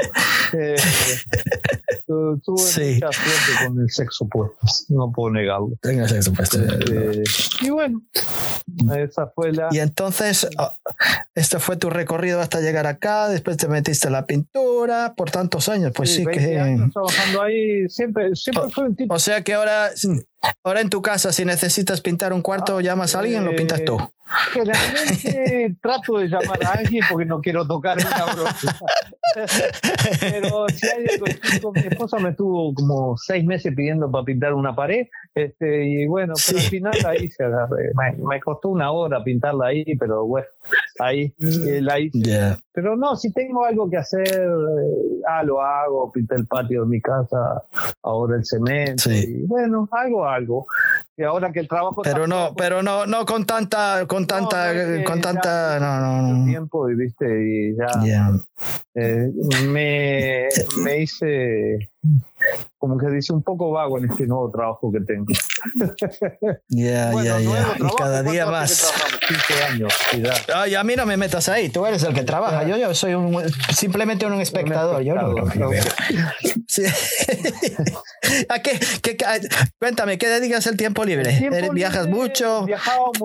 eh, tuve mucha suerte con el sexo opuesto, no puedo negarlo. Tenga sexo opuesto. Este, y bueno, esa fue la... Y entonces, este fue tu recorrido hasta llegar acá, después te metiste en la pintura por tantos años, pues sí, que... trabajando ahí siempre, siempre fue un tipo. O sea que ahora, ahora en tu casa, si necesitas pintar un cuarto, llamas a alguien, lo pintas tú. Generalmente trato de llamar a alguien porque no quiero tocar una broma. Pero si hay mi esposa me estuvo como seis meses pidiendo para pintar una pared. Este, y bueno, pero al final ahí se agarré. Me, costó una hora pintarla ahí, pero bueno, ahí eh, la hice. Pero no, si tengo algo que hacer, eh, ah, lo hago, pinté el patio de mi casa, ahora el cemento. Y bueno, algo, algo y ahora que el trabajo pero no pero no no con tanta con tanta con tanta no no, tiempo y viste y ya eh, me, me hice como que dice un poco vago en este nuevo trabajo que tengo. Ya, ya, ya. Y cada día más. años. Ay, a mí no me metas ahí, tú eres el que trabaja. Yo, yo soy un, simplemente un espectador. yo no, sí. ¿A qué, qué, cuéntame, ¿qué dedicas el tiempo libre? ¿Viajas mucho?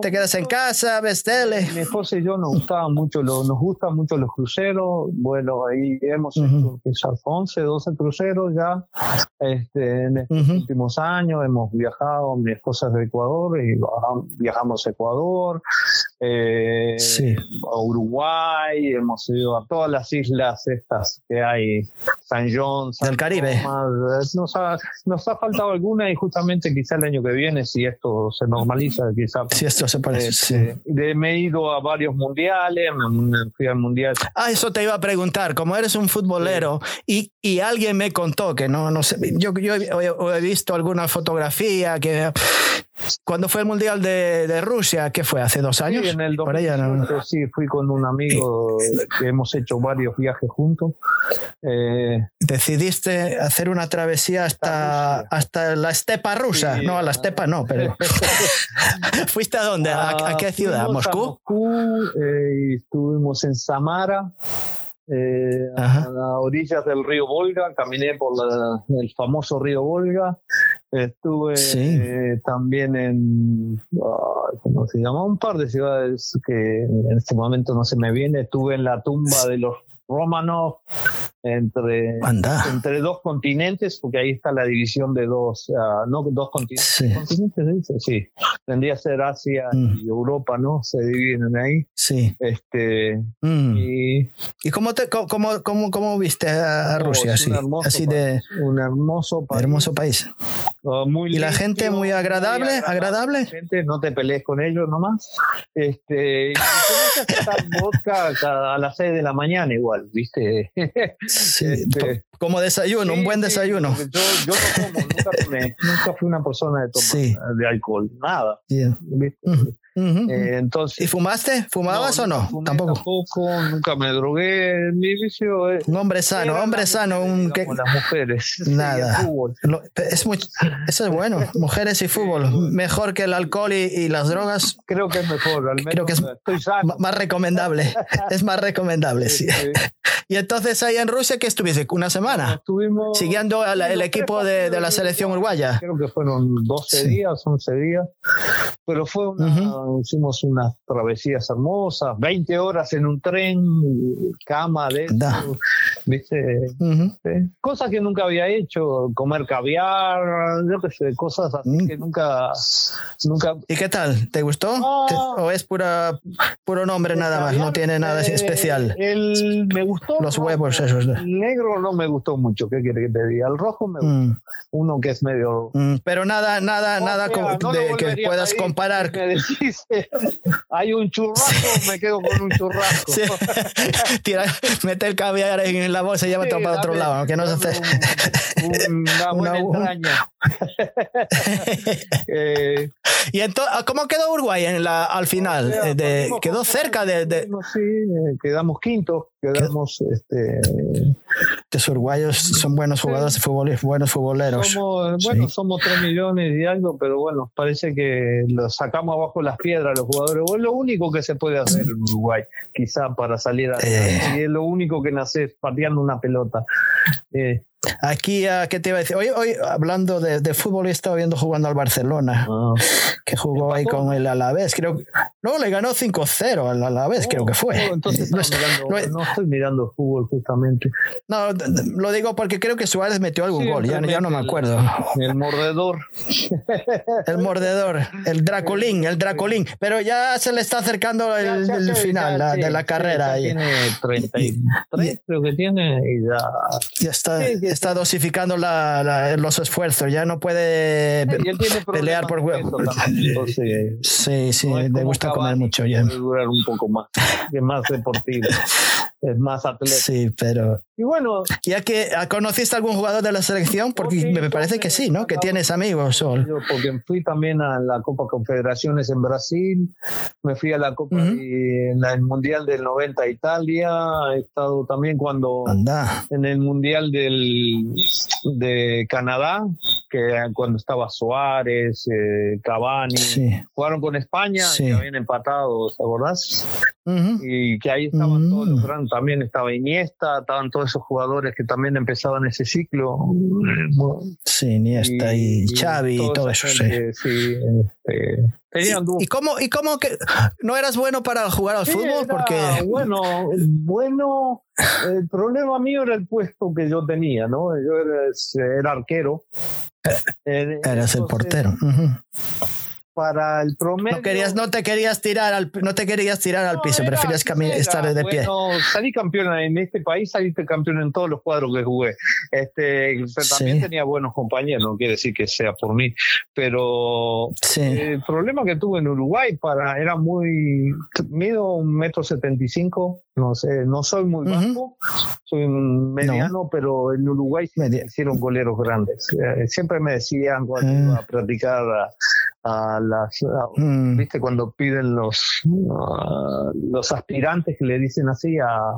¿Te quedas en casa? ¿Ves tele? Mi esposa y yo nos gustaban mucho, nos gustan mucho los cruceros. Bueno, ahí hemos hecho quizás 11, 12 cruceros ya. Este, en estos últimos años hemos viajado, mi esposa es de Ecuador y viajamos a Ecuador, eh, a Uruguay, hemos ido a todas las islas estas que hay, San John, San del Caribe. Nos ha, nos ha faltado alguna y justamente quizá el año que viene, si esto se normaliza, quizá. Si esto se parece. Este, me he ido a varios mundiales, me fui al mundial. Ah, eso te iba a preguntar, como eres un futbolero y, y alguien me contó que no, no sé, yo, yo he, visto alguna fotografía que cuando fue el Mundial de, de Rusia, ¿qué fue? ¿Hace dos años? Sí, en el 2018, sí, fui con un amigo que hemos hecho varios viajes juntos. Eh, Decidiste hacer una travesía hasta, hasta la estepa rusa. no, a la estepa no, pero... ¿Fuiste a dónde? ¿A, a qué ciudad? ¿Moscú? A Moscú, eh, estuvimos en Samara eh, a, orillas del río Volga, caminé por el famoso río Volga, estuve eh, también en, ¿cómo se llama? Un par de ciudades que en este momento no se me viene, estuve en la tumba de los Romanov, entre, entre dos continentes, porque ahí está la división de dos, no dos continentes, continentes sí, tendría que ser Asia mm. y Europa, ¿no? Se dividen ahí. Sí. Este, mm. y, ¿Y cómo, te, cómo, cómo, cómo viste a, Rusia? así, así de, un hermoso país. Hermoso país. Ah, muy y la gente muy agradable, agradable. Gente, no te pelees con ellos nomás. Este, y que vodka a las 6 de la mañana igual, ¿viste? Este, como desayuno, un buen desayuno. Yo, yo no como, nunca, nunca fui una persona de tomar de alcohol, nada. Eh, entonces, ¿Y fumaste? ¿Fumabas o no? Tampoco. Tampoco, nunca me drogué. Mi vicio es, Un hombre sano, hombre sano. Un, que, las mujeres. Nada. es muy, eso es bueno. Mujeres y fútbol. Mejor que el alcohol y, las drogas. Creo que es mejor. Al menos Creo que es estoy sano. más recomendable. es más recomendable, sí. Y entonces ahí en Rusia, ¿qué estuviste? ¿Una semana? Estuvimos. Siguiendo el equipo de, de, la selección uruguaya. Creo que fueron 12 días, 11 días. Pero fue una, hicimos unas travesías hermosas, 20 horas en un tren, cama de ¿viste? Cosas que nunca había hecho, comer caviar, yo qué sé, cosas así mm. que nunca, nunca... ¿Y qué tal? ¿Te gustó? ¿O es pura, puro nombre nada más? No tiene nada eh, especial. El, me gustó. Los huevos esos. El negro no me gustó mucho, ¿qué quiere que te diga? El rojo me mm. gustó. Uno que es medio... Mm, pero nada, nada, nada que puedas comparar. Hay un churrasco, me quedo con un churrasco. Tira, mete el caviar en la bolsa y ya me para otro lado, aunque no se hace. una buena entraña. eh, ¿Y entonces, cómo quedó Uruguay en la, al final? De, ¿Quedó cerca de, de... Sí, eh, quedamos quinto quedamos este los uruguayos son buenos jugadores de fútbol buenos futboleros. Somos, bueno somos tres millones y algo pero bueno parece que los sacamos abajo las piedras los jugadores. Es lo único que se puede hacer en Uruguay quizá para salir a eh. y es lo único que nace pateando una pelota. Eh, Aquí, ¿qué te iba a decir? Hoy, hoy hablando de, de fútbol, he estado viendo jugando al Barcelona, ah. que jugó ahí con el Alavés. Creo no, le ganó 5-0 al Alavés, creo que fue. entonces no, no, estoy mirando fútbol justamente. No, lo digo porque creo que Suárez metió algún gol, ya, ya, no me acuerdo. El mordedor. El mordedor, el Dracolín, el Dracolín. Pero ya se le está acercando el, final de la carrera. tiene 33, creo que tiene, y ya. Ya está está dosificando los esfuerzos, ya no puede pelear por huevo. sí, sí, le gusta comer mucho ya. Puede durar un poco más, es más deportivo, es más atleta. Sí, pero y bueno. ¿Ya que ah, conociste algún jugador de la selección? Porque me parece que sí, ¿no? Que tienes amigos. Sol. Porque fui también a la Copa Confederaciones en Brasil, me fui a la Copa en el Mundial del 90 a Italia, he estado también cuando. Anda. En el Mundial del, de Canadá, que cuando estaba Suárez, eh, Cavani, jugaron con España y habían empatado, ¿te acordás? Y que ahí estaban todos los grandes, también estaba Iniesta, estaban todos esos jugadores que también empezaban ese ciclo. Sí, Iniesta y, y Xavi y todo eso. sí. Este, ¿Y, cómo, ¿Y cómo que no eras bueno para jugar al fútbol? Porque... Bueno, bueno, el problema mío era el puesto que yo tenía, ¿no? Yo era, arquero. Eras el portero para el promedio. No querías, no te querías tirar al, no te querías tirar al piso, prefieres estar de pie. Bueno, salí campeón en este país, salí campeón en todos los cuadros que jugué. Este, también tenía buenos compañeros, no quiere decir que sea por mí, pero el problema que tuve en Uruguay para era muy mido un metro setenta y cinco, no sé, no soy muy bajo, soy un mediano, pero en Uruguay me hicieron goleros grandes. Eh, siempre me decían cuando ah. iba a practicar a las, mm. viste, cuando piden los, los aspirantes que le dicen así a,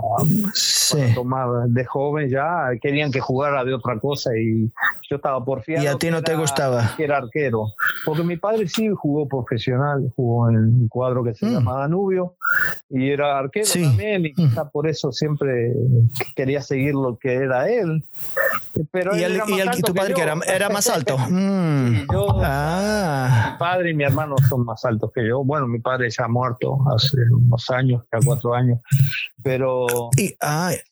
tomar de joven ya, querían que jugara de otra cosa y yo estaba por ¿Y a ti no te gustaba? Que era arquero. Porque mi padre sí jugó profesional, jugó en un cuadro que se mm. llama Danubio y era arquero también y quizá mm. por eso siempre quería seguir lo que era él. Pero ¿Y, el, y tu padre que era, era, más alto? ah padre y mi hermano son más altos que yo. Bueno, mi padre ya ha muerto hace unos años, ya cuatro años, pero... ¿Y,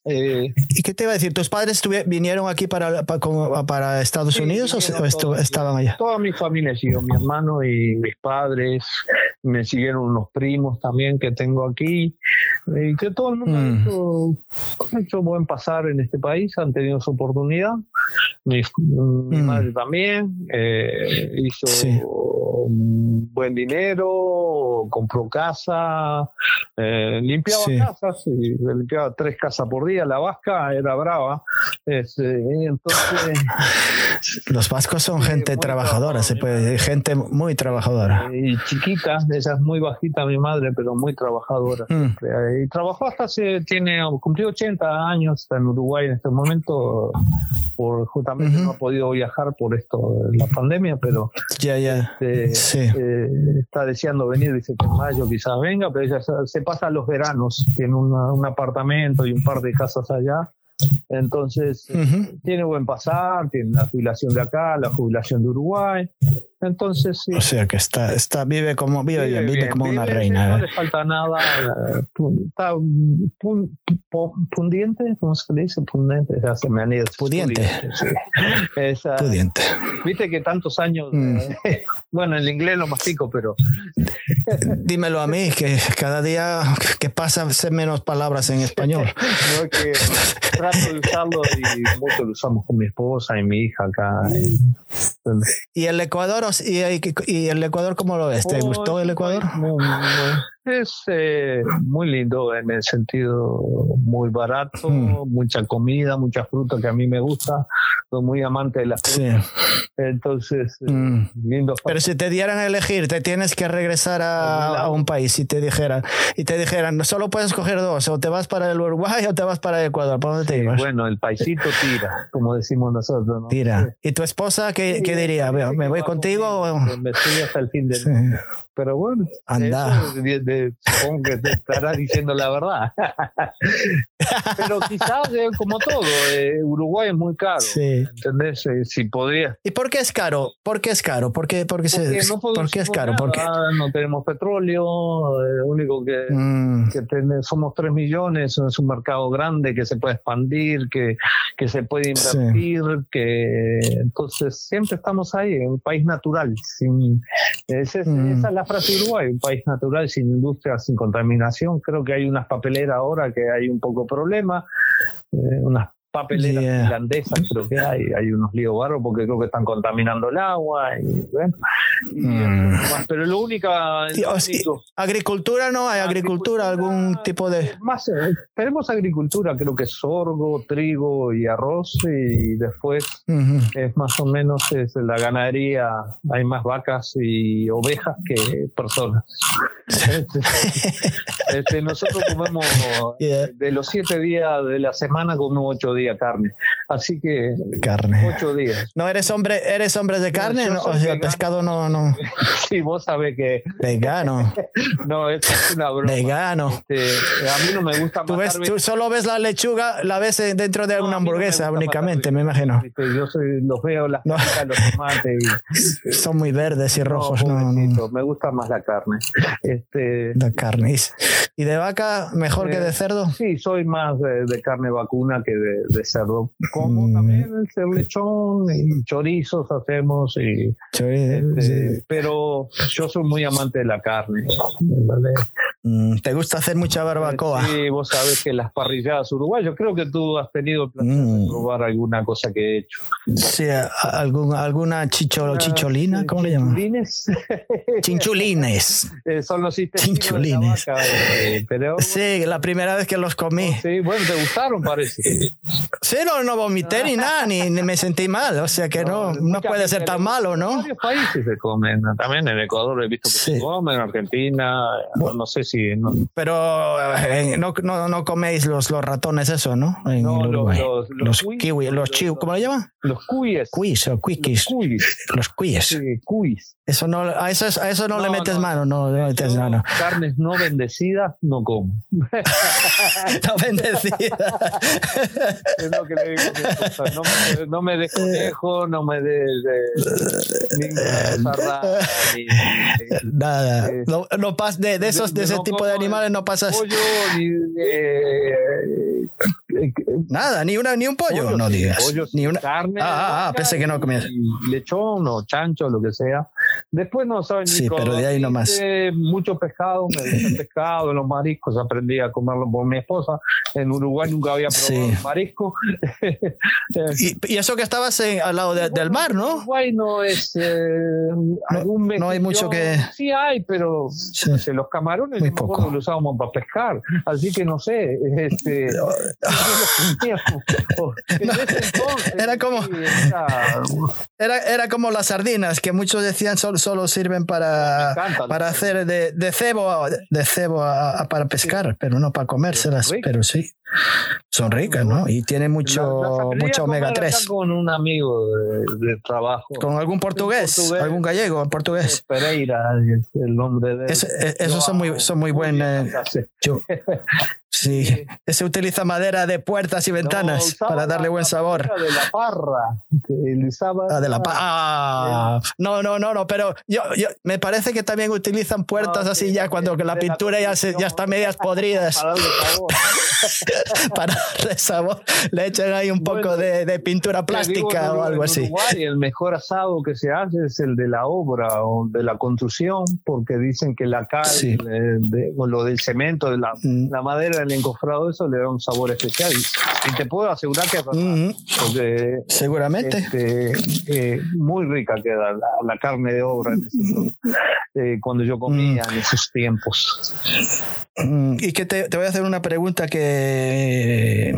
eh, ¿y qué te iba a decir? ¿Tus padres vinieron aquí para, para, Estados Unidos o, estaban allá? Toda mi familia siguió, mi hermano y mis padres, me siguieron unos primos también que tengo aquí, y que todo el mundo mm. ha, hecho, buen pasar en este país, han tenido su oportunidad. Mi, mm. madre también eh, hizo buen dinero, compró casa, eh, limpiaba casas, y limpiaba tres casas por día. La vasca era brava. Este, entonces, Los vascos son gente trabajadora, se puede, gente muy trabajadora. Y chiquita, ella es muy bajita mi madre, pero muy trabajadora. Mm. Y trabajó hasta se tiene, cumplió 80 años, está en Uruguay en este momento, por justamente no ha podido viajar por esto la pandemia, pero ya, ya. Este, eh, está deseando venir, dice que en mayo quizás venga, pero ella se pasa los veranos, tiene un apartamento y un par de casas allá entonces, tiene buen pasar, tiene la jubilación de acá, la jubilación de Uruguay. Entonces, sí. O sea que está, está vive como vive, vive, vive como una reina. No ¿eh? le falta nada. Está pundiente, ¿cómo se dice? Pundiente, ya se me han ido. Pudiente. Pudiente. Viste que tantos años, mm. bueno, en inglés lo mastico, pero. Dímelo a mí, que cada día que pasa sé menos palabras en español. no, que trato de usarlo y mucho lo usamos con mi esposa y mi hija acá. ¿Y el Ecuador y, el Ecuador cómo lo ves? ¿Te gustó el Ecuador? Es eh, muy lindo en el sentido muy barato, mm. mucha comida, mucha fruta que a mí me gusta. Soy muy amante de la fruta. Entonces, eh, mm. lindo. Pero si te dieran a elegir, te tienes que regresar a, un país y te dijeran, y te dijeran, solo puedes coger dos, o te vas para el Uruguay o te vas para Ecuador. ¿Para dónde te ibas? Bueno, el paisito tira, como decimos nosotros. Tira. ¿Y tu esposa qué, qué diría? ¿Me voy contigo? Me estoy hasta el fin del mundo. Pero bueno, supongo que te estará diciendo la verdad. Pero quizás, eh, como todo, eh, Uruguay es muy caro. Sí. ¿Entendés? Eh, si podría. ¿Y por qué es caro? ¿Por qué es caro? ¿Por qué, porque, se, no ¿por qué es caro? Porque no tenemos petróleo, único que, mm. que somos 3 millones, es un mercado grande que se puede expandir, que, que se puede invertir, que entonces siempre estamos ahí, en un país natural. Sin, esa es mm. la frase de Uruguay, un país natural sin industria, sin contaminación. Creo que hay unas papeleras ahora que hay un poco problema, eh, unas papeleras irlandesas creo que hay, hay unos líos barros porque creo que están contaminando el agua y bueno. Mm. pero lo único, agricultura no hay agricultura, algún tipo de más eh, tenemos agricultura, creo que sorgo, trigo y arroz y después es más o menos es la ganadería, hay más vacas y ovejas que personas. Este, este, nosotros comemos de los siete días de la semana comemos ocho días carne. Así que carne. Ocho días. ¿No eres hombre, eres hombre de carne? o sea, pescado no, no. Sí, vos sabés que. Vegano. no, es una broma. Vegano. Este, a mí no me gusta ¿Tú, ves, tú solo ves la lechuga, la ves dentro de una hamburguesa únicamente, me imagino. Yo soy, los veo, las los tomates. Son muy verdes y rojos. No, Me gusta más la carne. Este, la carne. ¿Y de vaca mejor que de eh, cerdo? Sí, soy más de, carne vacuna que de, cerdo. Como mm. también el lechón y chorizos hacemos. Y, este, Pero yo soy muy amante de la carne. Mm, ¿Te gusta hacer mucha barbacoa? Sí, vos sabés que las parrilladas uruguayas, creo que tú has tenido el placer de mm. probar alguna cosa que he hecho. Sí, algún, alguna chicho, ah, chicholina, ¿cómo le llaman? Chinchulines. Chinchulines. Eh, son los Chinchulines. Eh, pero, sí, la primera vez que los comí. Sí, bueno, te gustaron, parece. Sí, no, no vomité ni nada, ni, me sentí mal. O sea que no, no, puede ser tan malo, ¿no? En varios países se comen. También en Ecuador he visto que se comen, en Argentina, no, sé si. Pero eh, no, no, no, coméis los, los ratones, eso, ¿no? En no, Uruguay. Los, los, los kiwis, los chiu, ¿cómo le llaman? Los cuis. Cuis o cuiquis. Los cuis. Sí, cuis. Eso no, a eso, a eso no, le metes mano, no le metes mano. Carnes no bendecidas no como. no bendecidas. es lo que le digo No me, no me des conejo, no me des de, ni, Nada. no, no pas, de, de, esos, de, ese tipo de animales no pasas. Pollo, ni de Nada, ni una ni un pollo, no digas. ni una carne. Ah, ah, ah pensé que no comías. Lechón o chancho, lo que sea. Después no saben Sí, pero de ahí nomás. Mucho pescado, me gusta pescado, los mariscos, aprendí a comerlo por mi esposa. En Uruguay nunca había probado marisco. y, eso que estabas al lado del mar, ¿no? Uruguay no es eh, no, hay mucho que. Sí hay, pero los camarones Muy poco. los usábamos para pescar. Así que no sé. Este, era como. Era, era como las sardinas, que muchos decían solo, solo sirven para, para hacer de, de cebo, de cebo para pescar, pero no para comérselas. Pero sí. Son ricas, ¿no? Y tienen mucho, mucho omega 3. Con un amigo de, trabajo. ¿Con algún portugués, ¿Algún gallego en portugués? Pereira, el nombre de. esos son muy, son muy buenos. Sí, se utiliza madera de puertas y ventanas para darle buen sabor. De la parra. Ah, de la parra. Ah, no, no, no, no, pero yo, yo, me parece que también utilizan puertas así ya cuando la pintura ya, se, ya está medias podridas. Para darle sabor. Le echan ahí un poco de, de, pintura plástica o algo así. el mejor asado que se hace es el de la obra o de la construcción, porque dicen que la cal o lo del cemento, de la, mm. la madera el encofrado eso le da un sabor especial. Y te puedo asegurar que porque, seguramente este, eh, muy rica queda la, carne de obra eh, cuando yo comía mm. en esos tiempos. Y que te, voy a hacer una pregunta que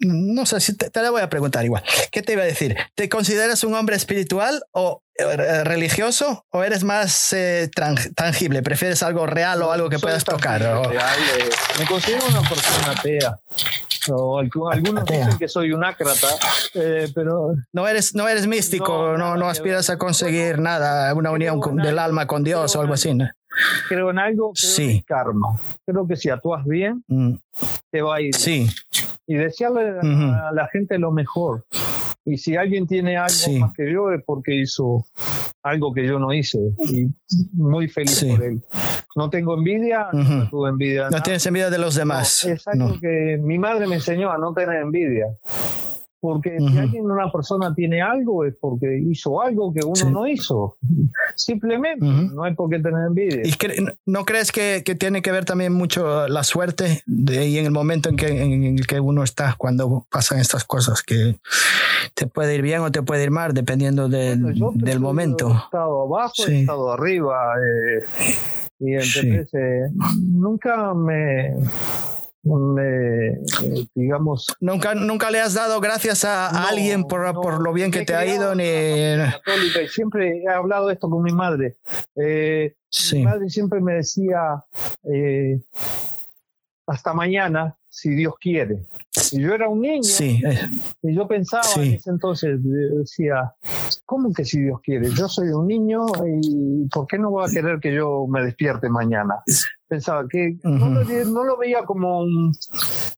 no sé si te, te la voy a preguntar igual. ¿Qué te iba a decir? ¿Te consideras un hombre espiritual o religioso o eres más eh, tangible? ¿Prefieres algo real o algo que puedas tocar? Eh, me considero una persona atea. algunos dicen que soy un ácrata, pero... No eres, no eres místico, no, no, aspiras a conseguir nada, una unión del alma con Dios o algo así. Creo en algo, creo sí. en karma. Creo que si actúas bien, mm. te va a ir. Sí. Y desearle a la gente lo mejor. Y si alguien tiene algo más que yo es porque hizo algo que yo no hice. Y muy feliz por él. No tengo envidia, no tuve envidia. No tienes envidia de los demás. es algo que mi madre me enseñó a no tener envidia. Porque si alguien, una persona tiene algo, es porque hizo algo que uno no hizo. Simplemente, no hay por qué tener envidia. ¿Y no crees que, que, tiene que ver también mucho la suerte de, y en el momento en, que, en el que uno está cuando pasan estas cosas? Que te puede ir bien o te puede ir mal, dependiendo de, del momento. He estado abajo, he estado arriba. Eh, y entonces eh, nunca me eh, digamos nunca nunca le has dado gracias a, alguien por, por, lo bien que te ha ido ni católica y siempre he hablado esto con mi madre eh, mi madre siempre me decía eh, hasta mañana si Dios quiere. Y yo era un niño y yo pensaba en ese entonces, decía, ¿cómo que si Dios quiere? Yo soy un niño y ¿por qué no voy a querer que yo me despierte mañana? Pensaba que no, lo, veía como,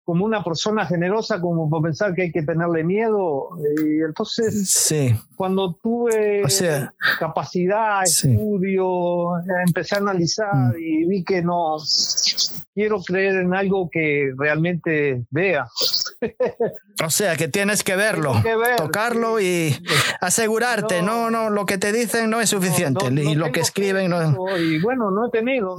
como una persona generosa, como por pensar que hay que tenerle miedo. Y entonces, cuando tuve capacidad, estudio, empecé a analizar mm. y vi que no quiero creer en algo que realmente vea. O sea, que tienes que verlo, tocarlo y asegurarte. No, no, lo que te dicen no es suficiente y lo que escriben no. Y bueno, no he tenido.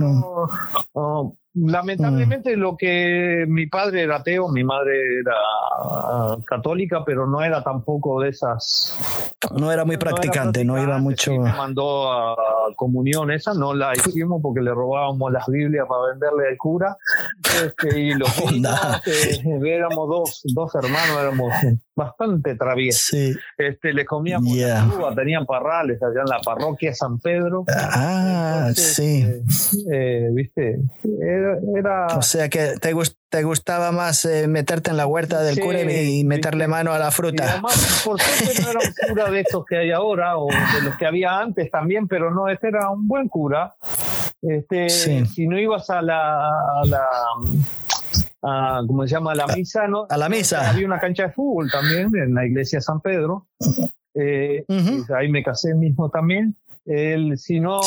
Lamentablemente lo que mi padre era ateo, mi madre era católica, pero no era tampoco de esas. No era muy practicante, no, iba mucho. me mandó a comunión esa, no la hicimos porque le robábamos las Biblias para venderle al cura. Este, y los eh, éramos dos, dos hermanos, éramos bastante traviesos. Este, les comíamos yeah. tenían parrales allá en la parroquia San Pedro. Ah, sí. Eh, eh, viste, era, O sea que te, te gustaba más eh, meterte en la huerta del cura y meterle mano a la fruta. Y además, por suerte no era un cura de estos que hay ahora o de los que había antes también, pero no, este era un buen cura. Este, Si no ibas a la, a la a, ¿cómo se llama? A la misa, ¿no? A la misa. Había una cancha de fútbol también en la iglesia de San Pedro. Eh, ahí me casé mismo también. Él, si no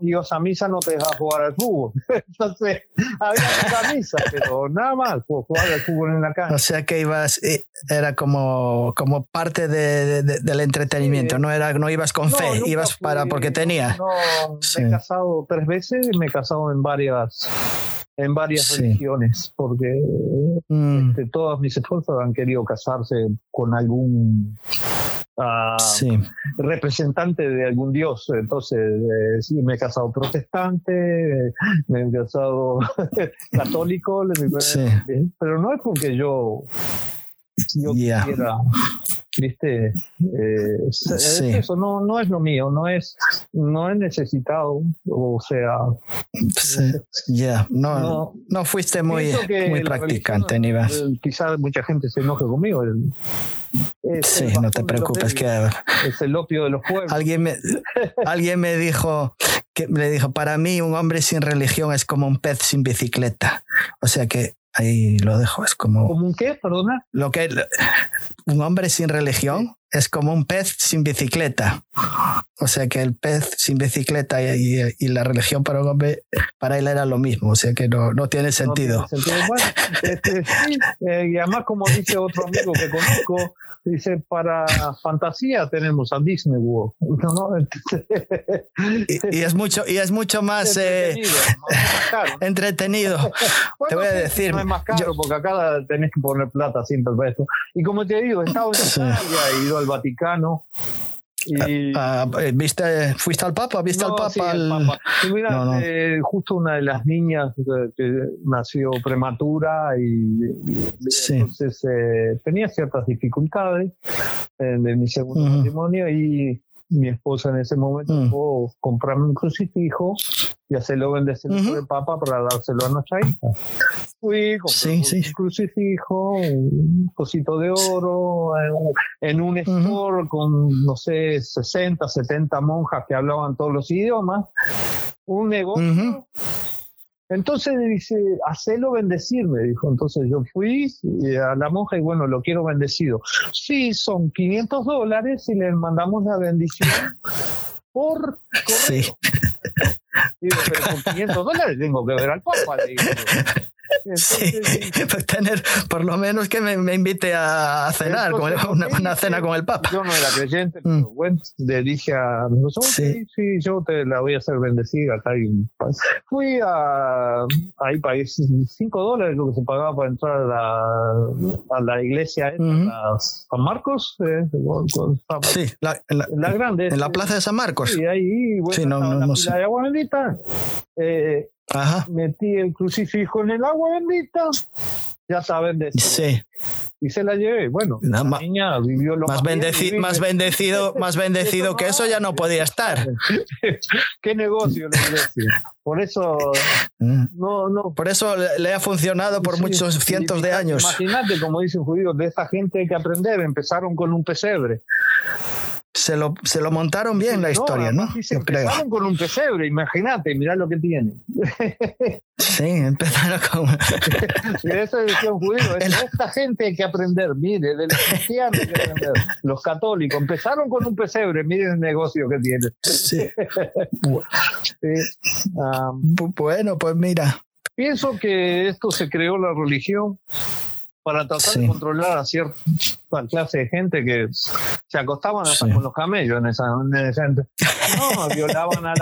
ibas a misa no te dejaba jugar al fútbol. Entonces, había una misa, pero nada más, pues, jugar al fútbol en la casa. O sea que ibas, eh, era como, como parte de, del entretenimiento, no era no ibas con fe, ibas para porque tenía. No, me he casado tres veces y me he casado en varias en varias religiones, porque mm. este, todas mis esposas han querido casarse con algún Ah, representante de algún dios. Entonces, eh, sí, me he casado protestante, me he casado católico, pero no es porque yo, yo quiera viste eh, eso no no es lo mío no es no he necesitado o sea ya no, no, fuiste muy muy practicante ni vas quizás mucha gente se enoje conmigo sí no te preocupes que es el opio de los pueblos. Alguien me alguien me dijo que me dijo para mí un hombre sin religión es como un pez sin bicicleta o sea que Ahí lo dejo, es como... ¿Como un qué, perdona? Lo que un hombre sin religión es como un pez sin bicicleta. O sea que el pez sin bicicleta y, la religión para un hombre, para él era lo mismo. O sea que no, no tiene sentido. Bueno, este, sí, eh, y además como dice otro amigo que conozco, dice, para fantasía tenemos a Disney World. y, es mucho, y es mucho más entretenido. te voy a decir. No es más caro porque acá tenés que poner plata siempre para esto. Y como te digo, he estado en Italia, al Vaticano. Y... Ah, ah, eh, ¿Viste, ¿Fuiste al Papa? ¿Viste al Papa? mira, eh, justo una de las niñas que nació prematura y entonces eh, tenía ciertas dificultades de mi segundo matrimonio y mi esposa en ese momento mm. pudo comprarme un crucifijo y hacerlo bendecir por el Papa para dárselo a nuestra hija. Fui, compré un crucifijo, un cosito de oro, en, un store con, no sé, 60, 70 monjas que hablaban todos los idiomas, un negocio. Entonces dice, hacelo bendecir, me dijo. Entonces yo fui a la monja y bueno, lo quiero bendecido. Sí, son 500 dólares y le mandamos la bendición por correo. Sí. Digo, pero con 500 dólares tengo que ver al Papa. Le digo sí, tener por lo menos que me, invite a cenar, una, cena con el Papa. Yo no era creyente, pero mm. bueno, le dije a mi sí. sí, yo te la voy a hacer bendecida. Acá Fui a, ahí país, 5 dólares lo que se pagaba para entrar a la, a la iglesia San Marcos. Eh, sí, la, la, grande. En la plaza de San Marcos. Sí, ahí, bueno, sí, no, no, la de agua bendita. Eh, Ajá. metí el crucifijo en el agua bendita, ya saben de Sí. Y se la llevé. Bueno, la niña vivió lo más, bendecido, más bendecido, más bendecido que eso ya no podía estar. Qué negocio, Por eso mm. no, no. Por eso le ha funcionado por muchos cientos de años. Imagínate, como dicen judíos, de esta gente hay que aprender. Empezaron con un pesebre se lo, se lo montaron bien la historia, ¿no? se empezaron con un pesebre, imagínate, mirá lo que tiene. Sí, empezaron con. y eso decía un judío, esta gente hay que aprender, mire, de los cristianos hay que aprender. Los católicos empezaron con un pesebre, miren el negocio que tiene. Sí. bueno, pues mira. Pienso que esto se creó la religión para tratar de controlar a cierta clase de gente que se acostaban hasta con los camellos en esa, en No, violaban a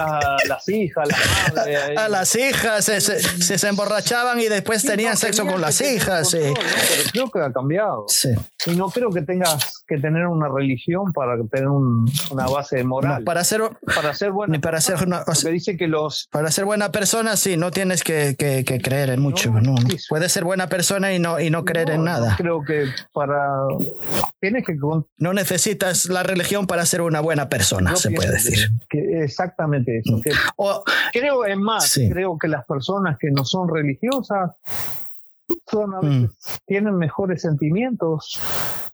las hijas, las madres. A las hijas, se, se, emborrachaban y después tenían sexo con las hijas. sí. pero creo que ha cambiado. Y no creo que tengas que tener una religión para tener una base moral. para ser, para ser buena. Para ser una, dice que los. Para ser buena persona, sí, no tienes que, que, creer en mucho. No, Puedes ser buena persona y no, y no creer en nada. Creo que para tienes que no necesitas la religión para ser una buena persona, se puede decir. Que exactamente eso. creo es más, creo que las personas que no son religiosas son a veces, mm. tienen mejores sentimientos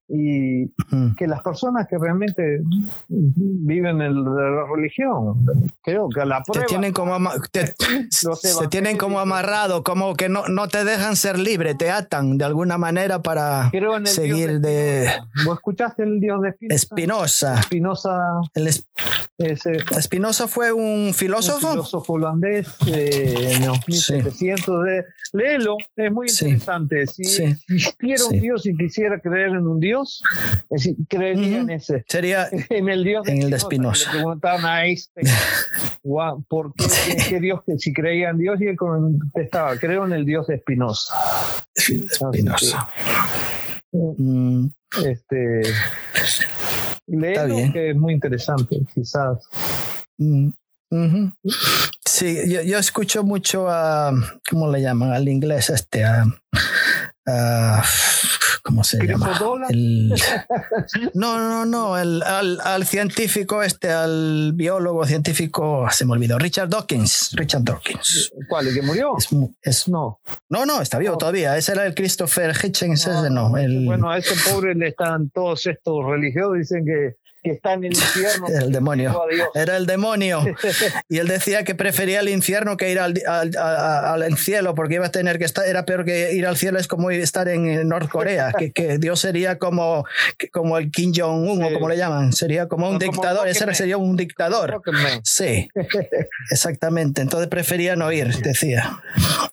y que las personas que realmente viven en la religión, creo que a la prueba... Te tienen como, se tienen como amarrado, como que no, no te dejan ser libre, te atan de alguna manera para seguir de... ¿Vos escuchaste el Dios de Espinosa? Espinosa. Espinosa fue un filósofo. Un filósofo holandés eh, en los 1700. De, léelo, es muy interesante. Si existiera un Dios y quisiera creer en un Dios, Dios, creería en ese. Sería en el Dios de en el de Spinoza. Le preguntaban a Einstein, ¿por qué, qué, Dios, que si creía en Dios? Y él contestaba, creo en el Dios de Spinoza. Spinoza. Mm. Este, léelo, que es muy interesante, quizás. Mm. Sí, yo, yo, escucho mucho a, ¿cómo le llaman? Al inglés este, a, a ¿cómo se llama? no, no, no, el, al, científico este, al biólogo científico, se me olvidó, Richard Dawkins. Richard Dawkins. ¿Cuál? ¿El que murió? Es, no. No, no, está vivo todavía. Ese era el Christopher Hitchens, ese no. Bueno, a ese pobre le están todos estos religiosos, dicen que que está en el infierno. el demonio. Era el demonio. y él decía que prefería el infierno que ir al, al, cielo, porque iba a tener que estar, era peor que ir al cielo, es como estar en Norcorea, que, que Dios sería como, como el Kim Jong-un, o como le llaman, sería como un dictador, ese sería un dictador. Sí, exactamente. Entonces prefería no ir, decía.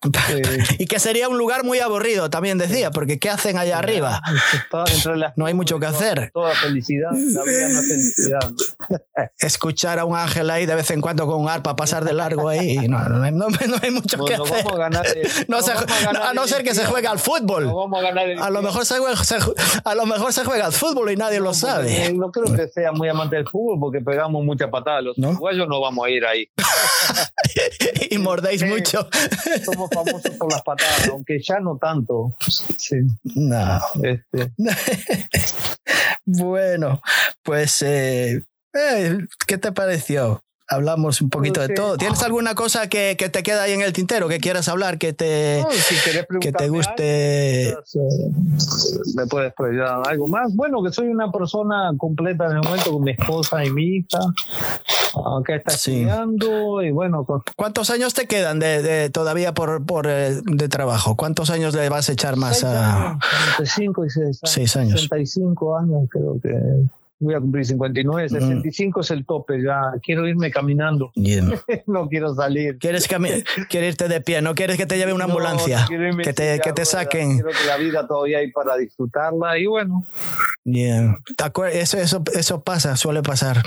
y que sería un lugar muy aburrido, también decía, porque ¿qué hacen allá arriba? No hay mucho que hacer. Toda felicidad, la vida Escuchar a un ángel ahí de vez en cuando con un arpa pasar de largo ahí, no, no, hay, no, hay mucho que hacer. a, no ser que se juegue al fútbol. A, lo mejor se juega, a lo mejor se juega al fútbol y nadie lo sabe. No creo que sea muy amante del fútbol porque pegamos mucha patada. Los uruguayos no vamos a ir ahí. y mordéis mucho. Somos famosos por las patadas, aunque ya no tanto. Sí. No. Este. bueno, pues, eh, eh, ¿qué te pareció? Hablamos un poquito de todo. ¿Tienes alguna cosa que, que, te queda ahí en el tintero que quieras hablar, que te, que te guste? me puedes preguntar algo más. Bueno, que soy una persona completa en el momento con mi esposa y mi hija, aunque está estudiando y bueno. ¿Cuántos años te quedan de, de todavía por, por eh, de trabajo? ¿Cuántos años le vas a echar más a? 65 y 6 años. 65 años creo que voy a cumplir 59, 65 mm. es el tope, ya quiero irme caminando. no quiero salir. ¿Quieres, quieres irte de pie? ¿No quieres que te lleve una ambulancia? que, te, que te saquen. Quiero que la vida todavía hay para disfrutarla y bueno. Eso, eso, eso pasa, suele pasar.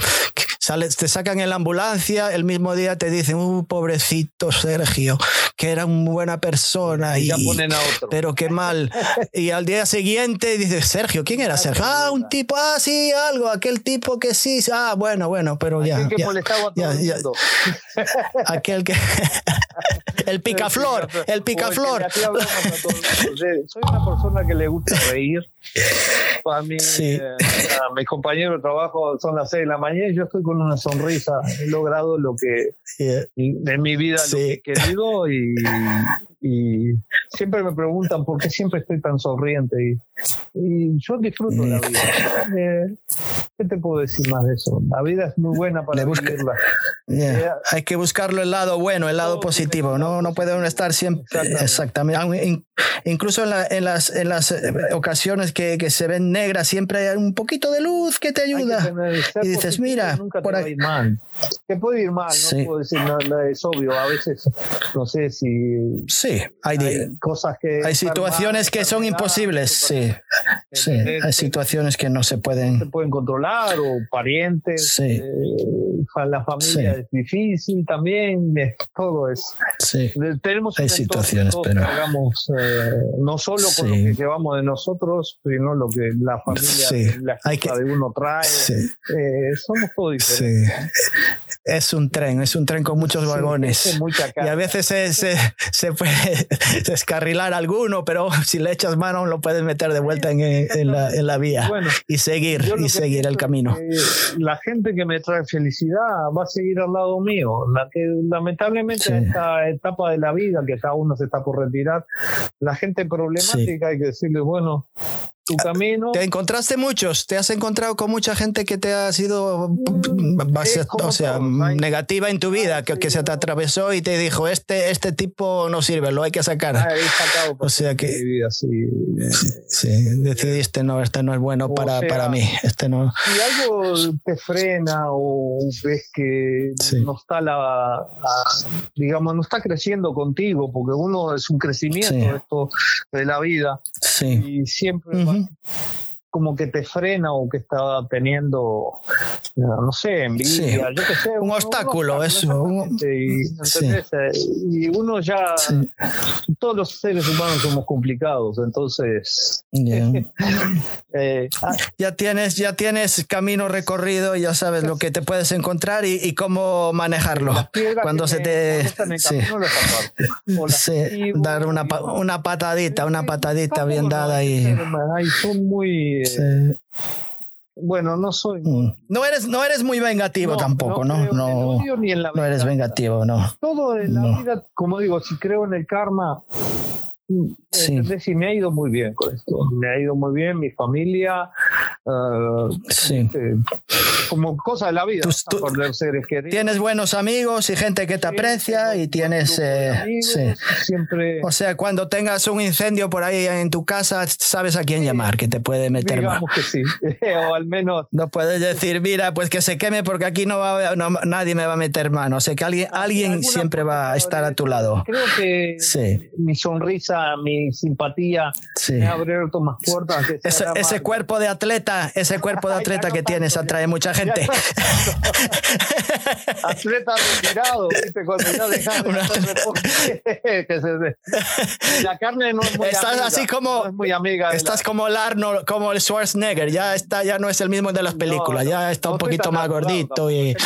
Sales, te sacan en la ambulancia, el mismo día te dicen, uh, pobrecito Sergio, que era una buena persona. Y, ya ponen a otro. Pero qué mal. y al día siguiente dices, Sergio, ¿quién era Sergio? Ah, un tipo, ah, sí, algo, aquel tipo que sí, ah, bueno, bueno, pero ya. Aquel que molestaba a todo el mundo. aquel que. el picaflor, el picaflor. Soy una persona que le gusta reír. Para mí, sí. Eh, mis compañeros de trabajo son las seis de la mañana y yo estoy con una sonrisa. He logrado lo que en mi vida lo que he querido y, y siempre me preguntan por qué siempre estoy tan sonriente y, y yo disfruto la vida. Eh, ¿Qué te puedo decir más de eso? La vida es muy buena para vivirla. Eh, Hay que buscarlo el lado bueno, el lado positivo. No, no puede estar siempre. Exactamente. Incluso en, las, en las eh, ocasiones que, que, se ven negras, siempre hay un poquito de luz que te ayuda. y dices, mira, por ahí. Mal. Que puede ir mal, no puedo decir, nada es obvio. A veces, no sé si. Sí, hay, cosas que. Hay situaciones que son imposibles, sí. Sí, hay situaciones que no se pueden. Se pueden controlar o parientes. Sí. Eh, la familia es difícil también, todo es. Sí. Tenemos hay situaciones, pero. Hagamos, eh, no solo con lo que llevamos de nosotros, sino lo que la familia, la hay que, de uno trae. Eh, somos todos diferentes. Es un tren, es un tren con muchos vagones. y a veces se, se, se, puede descarrilar alguno, pero si le echas mano lo puedes meter de vuelta en, en, la, en la, vía y seguir, y seguir el camino. La gente que me trae felicidad va a seguir al lado mío. La que lamentablemente en esta etapa de la vida, que cada uno se está por retirar, la gente problemática hay que decirle, bueno, tu camino. ¿Te encontraste muchos? ¿Te has encontrado con mucha gente que te ha sido mm, o sea, negativa en tu vida, que, que, se te atravesó y te dijo, este, este tipo no sirve, lo hay que sacar? Ah, o sea que vida, sí. sí. decidiste, no, este no es bueno para, para mí. Este no. Si algo te frena o ves que no está la, digamos, no está creciendo contigo, porque uno es un crecimiento esto de la vida. Sí. Y siempre Uhum. Como que te frena o que está teniendo, no sé, envidia, yo qué sé. Un obstáculo, eso. y, uno ya, todos los seres humanos somos complicados, entonces... Eh, ah, ya, tienes, ya tienes camino recorrido, ya sabes lo que te puedes encontrar y, cómo manejarlo. Cuando se te... Sí. dar una, una patadita, una patadita bien dada y... son muy bueno, no soy. Mm. No eres, no eres muy vengativo tampoco, ¿no? No, no, eres vengativo, no. Todo en la vida, como digo, si creo en el karma, Sí. me ha ido muy bien con esto. Me ha ido muy bien, mi familia. Uh, sí. Este, como cosa de la vida. tienes buenos amigos y gente que te aprecia y tienes. Eh, siempre. O sea, cuando tengas un incendio por ahí en tu casa, sabes a quién llamar, que te puede meter Digamos que sí, o al menos. No puedes decir, mira, pues que se queme porque aquí no va, no, nadie me va a meter mano. O sea, que alguien, alguien siempre va a estar a tu lado. Creo que mi sonrisa mi simpatía me abierto más puertas. ese, cuerpo de atleta, ese cuerpo de atleta que tienes atrae mucha gente. atleta retirado, ¿viste? Cuando ya La carne no es muy estás amiga, así como, muy amiga. Estás como el Arnold, como el Schwarzenegger, ya está, ya no es el mismo de las películas, ya está un poquito más gordito y...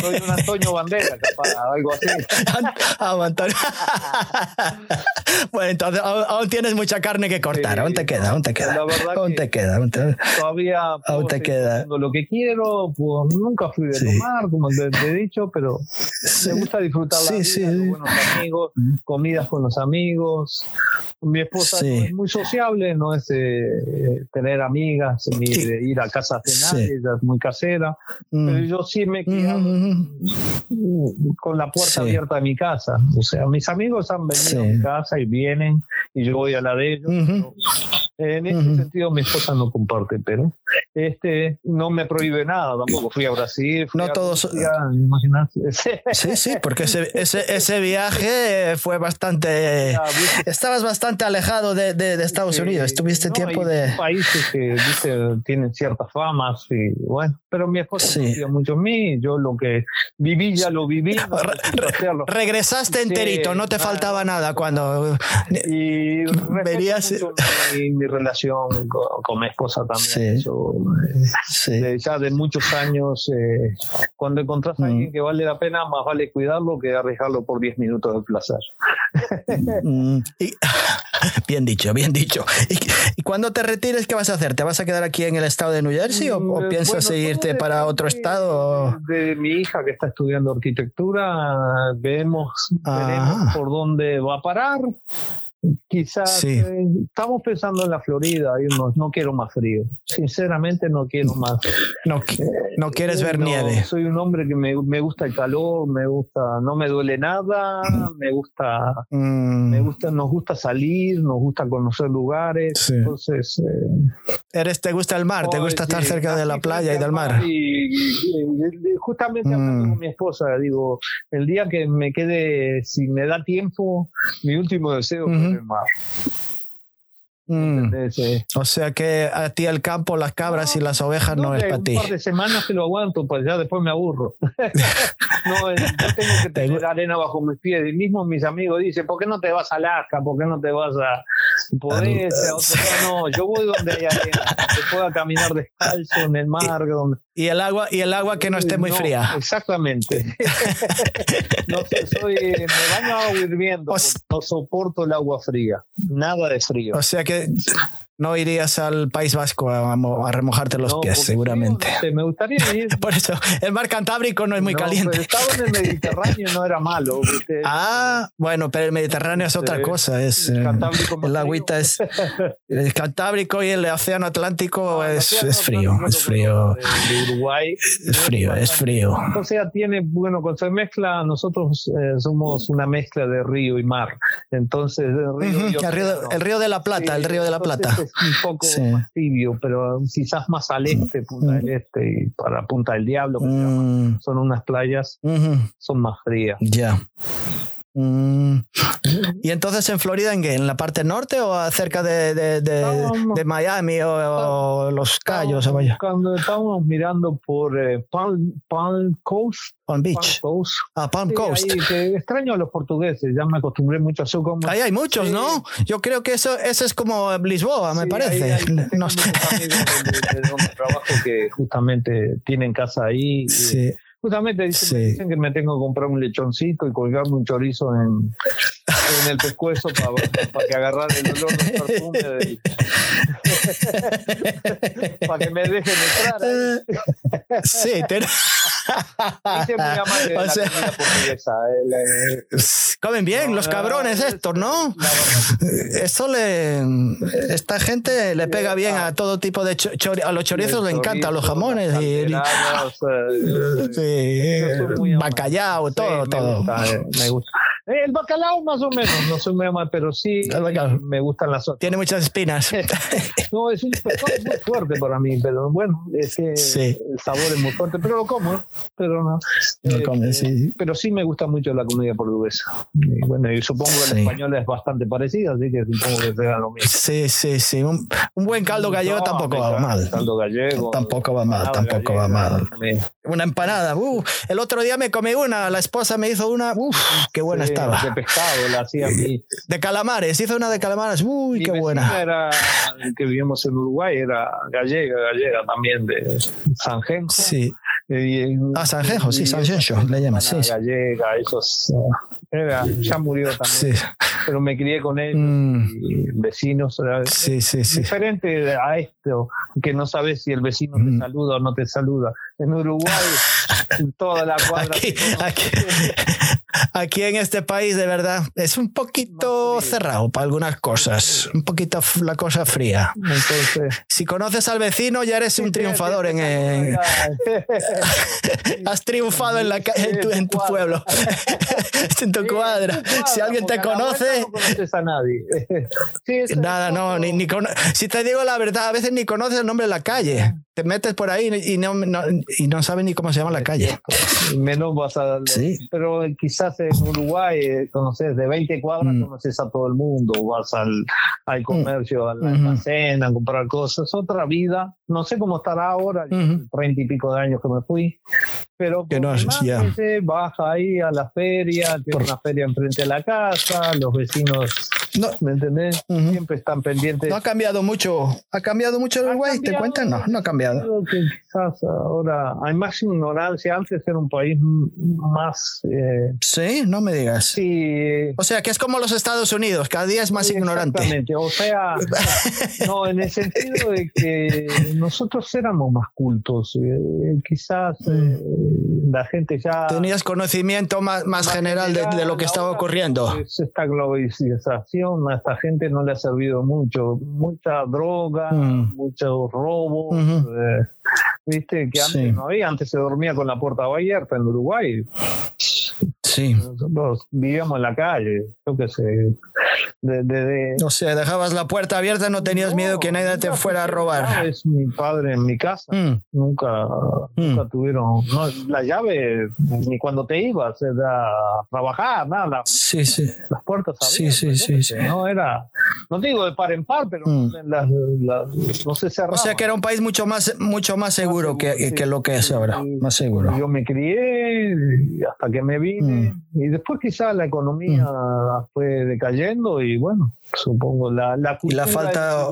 Soy un Antonio Bandera, capaz, algo así. Ah, Antonio. bueno, entonces aún, tienes mucha carne que cortar, aún te queda, aún te queda. aún te queda, Todavía aún te queda. lo que quiero, pues nunca fui de tomar, como te, he dicho, pero me gusta disfrutar la vida, con buenos amigos, mm. comidas con los amigos. Mi esposa es muy sociable, no es de tener amigas ni de ir a casa a cenar, ella es muy casera, mm. pero yo sí me he quedado mm, con la puerta abierta de mi casa. O sea, mis amigos han venido a mi casa y vienen y yo voy a la de ellos. En ese sentido, mi esposa no comparte, pero este no me prohíbe nada. Tampoco fui a Brasil. no todos. sí, sí, porque ese, ese, ese, viaje fue bastante. estabas bastante alejado de, de, Estados Unidos. Estuviste tiempo de. Países que tienen ciertas famas y bueno, pero mi esposa sí. confía mucho en mí. Yo lo que viví ya lo viví. regresaste enterito, no te faltaba nada cuando. Y verías relación con, mi esposa también. Eh, ya de muchos años, eh, cuando encontrás a alguien mm. que vale la pena, más vale cuidarlo que arriesgarlo por 10 minutos de placer. Mm, bien dicho, bien dicho. ¿Y, cuando te retires, qué vas a hacer? ¿Te vas a quedar aquí en el estado de New Jersey o, mm, piensas seguirte para otro estado? De mi hija que está estudiando arquitectura, vemos, veremos por dónde va a parar. Quizás eh, estamos pensando en la Florida, no quiero más frío. Sinceramente no quiero más. No, no quieres ver nieve. Soy un hombre que me, me, gusta el calor, me gusta, no me duele nada, me gusta, mm. me gusta, nos gusta salir, nos gusta conocer lugares. Entonces, eh, eres, te gusta el mar, te gusta estar cerca de la playa y del mar. Y, justamente hablando mm. con mi esposa, digo, el día que me quede, si me da tiempo, mi último deseo mar. Mm. O sea que a ti el campo, las cabras y las ovejas no, es para ti. Un par de semanas que lo aguanto, pues ya después me aburro. no, yo tengo que tener arena bajo mis pies. Y mismo mis amigos dicen, ¿por qué no te vas a Alaska? ¿Por qué no te vas a poder No, yo voy donde hay arena, pueda caminar descalzo en el mar. Donde... Y el agua, y el agua que no esté muy fría. Exactamente. no soy, me baño agua hirviendo, no soporto el agua fría, nada de frío. O sea que no irías al País Vasco a, remojarte los pies, seguramente. me gustaría ir. Por eso, el mar Cantábrico no es muy caliente. estaba en el Mediterráneo, no era malo. Ah, bueno, pero el Mediterráneo es otra cosa. Es, el, eh, agüita es. El Cantábrico y el Océano Atlántico es, es, frío. Es frío. De, Uruguay. Es frío, es frío. O sea, tiene, bueno, cuando se mezcla, nosotros eh, somos una mezcla de río y mar. Entonces, el río, el, río de la Plata, el río de la Plata un poco más tibio, pero quizás más al este, Punta del Este y para Punta del Diablo, mm. son unas playas, son más frías. Ya. Mm. ¿Y entonces en Florida en qué? ¿En la parte norte o cerca de, de, Miami o, Los Cayos? Cuando estábamos mirando por eh, Palm, Coast. Palm Beach. Coast. Ah, Palm Coast. extraño a los portugueses, ya me acostumbré mucho a eso. Como, ahí hay muchos, ¿no? Yo creo que eso, eso es como Lisboa, me parece. Hay, no sé. de, trabajo que justamente tienen casa ahí. Sí. Justamente dicen, que me tengo que comprar un lechoncito y colgarme un chorizo en, en el pescuezo para, que agarrar el olor del perfume. para que me dejen entrar. ¿eh? Sí, te... la comida portuguesa. Eh, Comen bien los cabrones estos, ¿no? Eso le... Esta gente le pega bien a todo tipo de... a los chorizos le encantan los jamones. Y, bacallao, todo, todo. Eh, me gusta. El bacalao más o menos, no soy muy mal, pero sí me gustan las otras. Tiene muchas espinas. no, es un pescado muy fuerte para mí, pero bueno, es que el sabor es muy fuerte, pero lo como, pero no. Eh, sí. Pero sí me gusta mucho la comida portuguesa. Y bueno, y supongo que el español es bastante parecido, así que supongo que será lo mismo. Sí, sí, sí. Un, buen caldo gallego tampoco va mal. Caldo gallego. Tampoco va mal, tampoco va mal. Una empanada. Uh, el otro día me comí una, la esposa me hizo una. Uf, qué buena está de pescado, la hacía De calamares, hizo una de calamares, uy, qué buena. Era, que vivimos en Uruguay, era gallega, gallega también, de San Genjo. Sí. ah, San Genjo, sí, San Genjo, le llaman, sí. Gallega, esos. Era, ya murió también. Sí. Pero me crié con él, mm. vecinos. Sí, sí, sí. Diferente a esto, que no sabes si el vecino te mm. saluda o no te saluda. En Uruguay, toda la cuadra. Aquí, aquí, aquí en este país, de verdad, es un poquito cerrado para algunas cosas, un poquito la cosa fría. Entonces, si conoces al vecino, ya eres un triunfador en. Has triunfado en, la, en, tu, en tu pueblo, en tu cuadra. Si alguien te conoce. No conoces a nadie. Nada, no, ni, ni si te digo la verdad, a veces ni conoces el nombre de la calle. Te metes por ahí y no, y no sabes ni cómo se llama la calle. Menos vas a. Sí. Pero quizás en Uruguay, eh, conoces de 20 cuadras, mm. conoces a todo el mundo, vas al, al comercio, al almacén, a comprar cosas, otra vida. No sé cómo estará ahora, treinta y pico de años que me fui, pero que no, ya. baja ahí a la feria, tiene una feria enfrente de la casa, los vecinos, no. ¿me entendés? Siempre están pendientes. No ha cambiado mucho, ha cambiado mucho el Uruguay, ¿te cuentan? No, no ha cambiado. Creo que quizás ahora hay más ignorancia, antes era un país más... Eh, sí, no me digas. Sí. O sea, que es como los Estados Unidos, cada día es más ignorante. Exactamente, o sea, no, en el sentido de que nosotros éramos más cultos, eh, quizás... Mm. Eh, la gente ya... Tenías conocimiento más, más, general, de, lo que estaba ocurriendo. esta a esta gente no le ha servido mucho. Mucha droga, mm. muchos robos. Eh, viste que antes no había, antes se dormía con la puerta abierta en Uruguay. Sí. Nosotros vivíamos en la calle, yo qué sé. De, O sea, dejabas la puerta abierta, no tenías miedo que nadie te fuera a robar. Es mi padre en mi casa. Mm. Nunca, nunca mm. tuvieron la llave, ni cuando te ibas a trabajar, nada. Sí, sí. Las puertas abiertas. Sí, sí, sí, No era, no digo de par en par, pero mm. no se cerraba. O sea que era un país mucho más, mucho más seguro, que, que, lo que es ahora. Más seguro. Yo me crié hasta que me vine. Y después quizás la economía fue decayendo y bueno, supongo la la, y la falta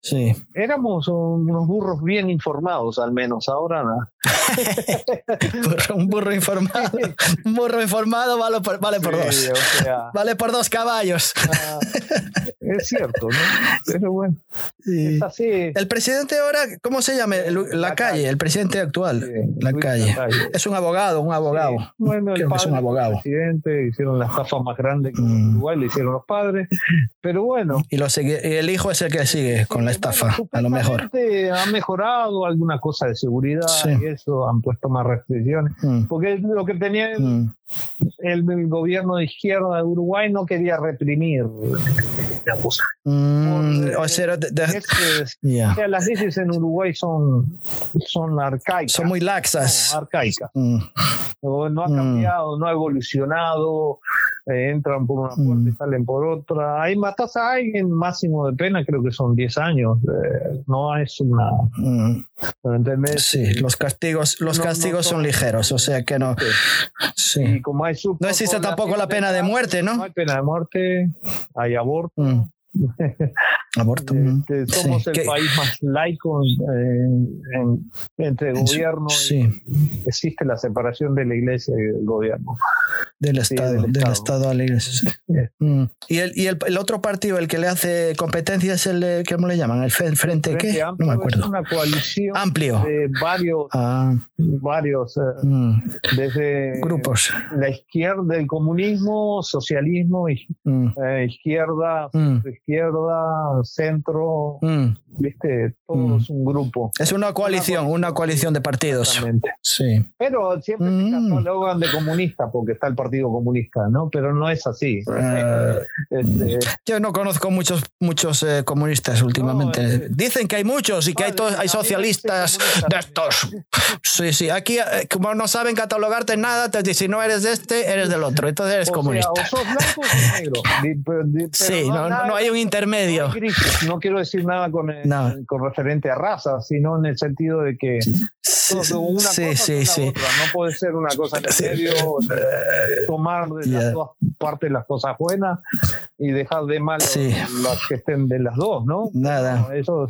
sí. éramos unos burros bien informados al menos ahora no. un burro informado. Un burro informado vale por, vale por dos. vale por dos caballos. Ah, es cierto no pero bueno es así. el presidente ahora cómo se llama la, calle, el presidente actual la calle. es un abogado un abogado. Bueno el padre, es un abogado. presidente hicieron la estafa más grande que mm. Uruguay le hicieron los padres pero bueno. Y lo sigue, el hijo es el que sigue con la estafa, a lo mejor. Ha mejorado alguna cosa de seguridad y eso, han puesto más restricciones. Mm. Porque lo que tenía mm. el, gobierno de izquierda de Uruguay no quería reprimir la cosa. Mm, o sea, las leyes en Uruguay son, son arcaicas. Son muy laxas. arcaicas. No, ha cambiado, no ha evolucionado. Eh, entran por una puerta y salen por otra. Hay matas a alguien, máximo de pena, creo que son 10 años. Eh, no es una. Mm. Sí, los castigos, los castigos son ligeros, o sea que no. Sí. como hay no existe tampoco la pena de muerte, ¿no? No hay pena de muerte, hay aborto. Mm. Aborto. Este, somos el país más laico entre gobierno sí. existe la separación de la iglesia y del gobierno. Del Estado, del, estado. a la iglesia. Mm. Y, el, y el, otro partido, el que le hace competencia es el, ¿cómo le llaman? ¿El Frente, qué? no me acuerdo. Es una coalición amplio de varios, ah. varios eh, mm. desde grupos. La izquierda, el comunismo, socialismo, mm. eh, izquierda, izquierda, centro, mm. viste, todos mm. un grupo. Es una coalición, una coalición de partidos. Sí. Pero siempre se mm. catalogan de comunista porque está el Partido Comunista, ¿no? Pero no es así. Eh, este, yo no conozco muchos muchos eh, comunistas últimamente. Dicen que hay muchos y que hay, todos, hay socialistas de estos. Sí, sí. Aquí, eh, como no saben catalogarte nada, te dicen si no eres de este, eres del otro. Entonces eres comunista. o sos blanco o negro. sí, no, no, hay un intermedio. No, quiero decir nada con, con referente a raza, sino en el sentido de que una sí, sí, sí. Otra. No puede ser una cosa en serio, tomar de las dos partes las cosas buenas y dejar de mal las que estén de las dos, ¿no? Nada. eso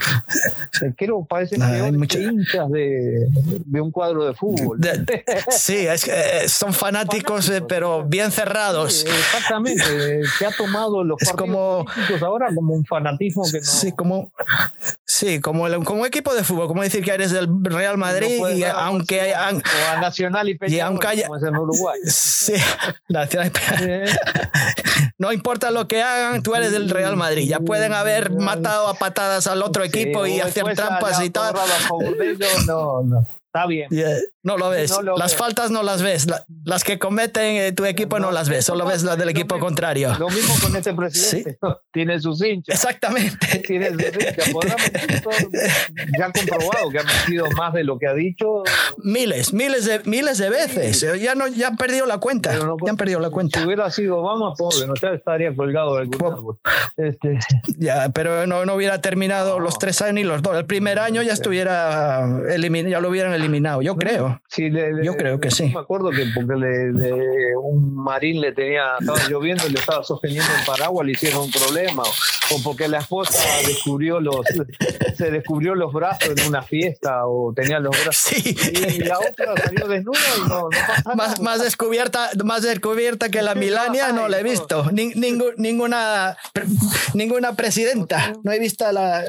creo parece Nada, que hinchas de, de, un cuadro de fútbol. sí, es que eh, son fanáticos, eh, pero bien cerrados. exactamente, que ha tomado los es como, ahora como un fanatismo que no. Sí, como, sí, como, el, como equipo de fútbol, como decir que eres del Real Madrid y aunque hay, o a Nacional y Peñarol, y aunque haya, como es en Uruguay. Sí, Nacional No importa lo que hagan, tú eres del Real Madrid. Ya pueden haber matado a patadas al otro equipo y hacer trampas y tal. No, no. Está bien. No lo ves. las faltas no las ves. las que cometen eh, tu equipo no, las ves. Solo ves las del equipo contrario. Lo mismo con este presidente. Tiene sus hinchas. Exactamente. Tiene sus hinchas. ya han comprobado que ha metido más de lo que ha dicho. Miles, miles de, miles de veces. Ya, no, ya han perdido la cuenta. ya han perdido la cuenta. Si hubiera sido Obama, pobre, no estaría colgado del este. Ya, pero no, no hubiera terminado los tres años ni los dos. El primer año ya estuviera eliminado, ya lo hubieran eliminado, yo creo. Sí, yo creo que sí. Me acuerdo que porque le, un marín le tenía, estaba lloviendo y le estaba sosteniendo el paraguas, le hicieron un problema. O porque la esposa descubrió los, se descubrió los brazos en una fiesta o tenía los brazos. Sí. Y la otra salió desnuda y no, no más, más, descubierta, más descubierta que la Milania no la he visto. ninguna, ninguna presidenta. No he visto la,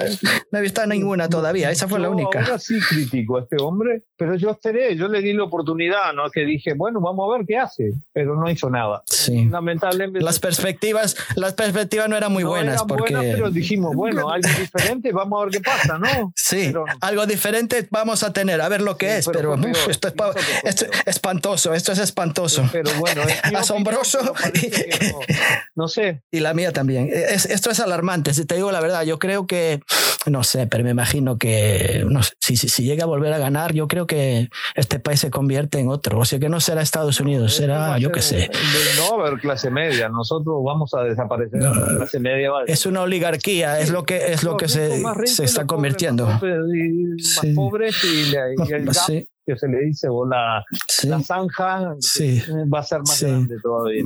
no he visto ninguna todavía. Esa fue la única. Ahora sí crítico a este hombre pero yo esperé, yo le di la oportunidad, ¿no? Que dije, bueno, vamos a ver qué hace, pero no hizo nada. Sí. Lamentablemente. Las perspectivas, las perspectivas no eran muy buenas porque. pero dijimos, bueno, algo diferente, vamos a ver qué pasa, ¿no? Sí, algo diferente vamos a tener, a ver lo que es, pero, esto, es, espantoso, esto es espantoso. Pero bueno, asombroso. no, sé. Y la mía también. esto es alarmante, si te digo la verdad, yo creo que, no sé, pero me imagino que no si, si llega a volver a ganar, yo creo que este país se convierte en otro. O sea que no será Estados Unidos, será, yo qué sé. No va a haber clase media, nosotros vamos a desaparecer. clase media Es una oligarquía, es lo que, es lo que se, se está convirtiendo. Más pobres y, el que se le dice, o la, la zanja, va a ser más grande todavía.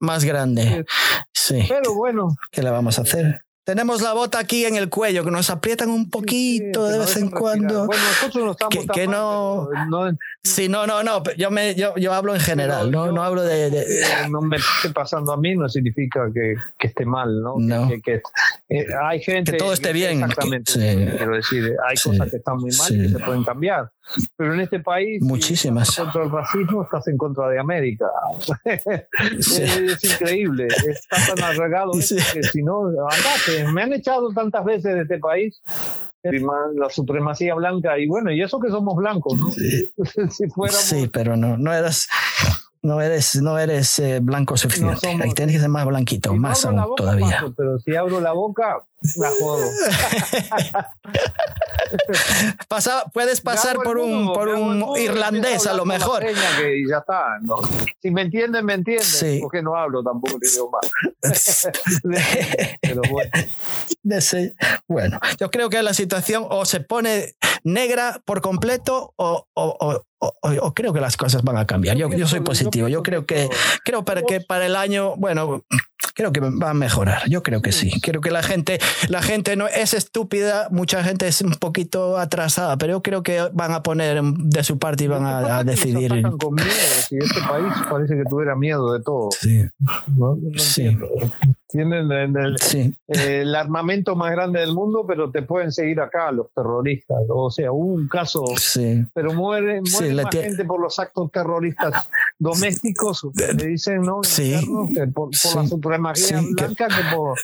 más grande. Sí. Pero bueno. ¿Qué le vamos a hacer? Tenemos la bota aquí en el cuello, que nos aprietan un poquito de vez en cuando. Bueno, nosotros no estamos que, no, no, Sí, no, no, no. Yo, me, yo, yo hablo en general, no, no hablo de, No me esté pasando a mí no significa que, que esté mal, ¿no? Que, eh, hay gente. Que todo esté bien. Exactamente. Quiero decir, hay cosas que están muy mal y que se pueden cambiar. Pero en este país, muchísimas. Si contra el racismo, estás en contra de América. es, increíble. Está tan arraigado que si no, andate. Me han echado tantas veces de este país la supremacía blanca y bueno, y eso que somos blancos, ¿no? Sí, sí pero no, no eras no eres, no eres eh, blanco suficiente. Ahí tienes que ser más blanquito, más aún todavía. pero si abro la boca, la jodo. Pasa, puedes pasar por un, por un irlandés a lo mejor. Que ya está, Si me entienden, me entienden. Porque no hablo tampoco el idioma. Pero bueno. bueno, yo creo que la situación o se pone negra por completo o, o, o, creo que las cosas van a cambiar. Yo, yo soy positivo. Yo creo que creo para que para el año, bueno, creo que va a mejorar. Yo creo que sí. Creo que la gente, la gente no es estúpida, mucha gente es un poquito atrasada, pero yo creo que van a poner de su parte y van a, decidir. Con miedo, si este país parece que tuviera miedo de todo. Sí. sí. Tienen el, armamento más grande del mundo, pero te pueden seguir acá los terroristas. O sea, hubo un caso, pero muere, muere más gente por los actos terroristas domésticos, le dicen, ¿no? por, la supremacía blanca que, por,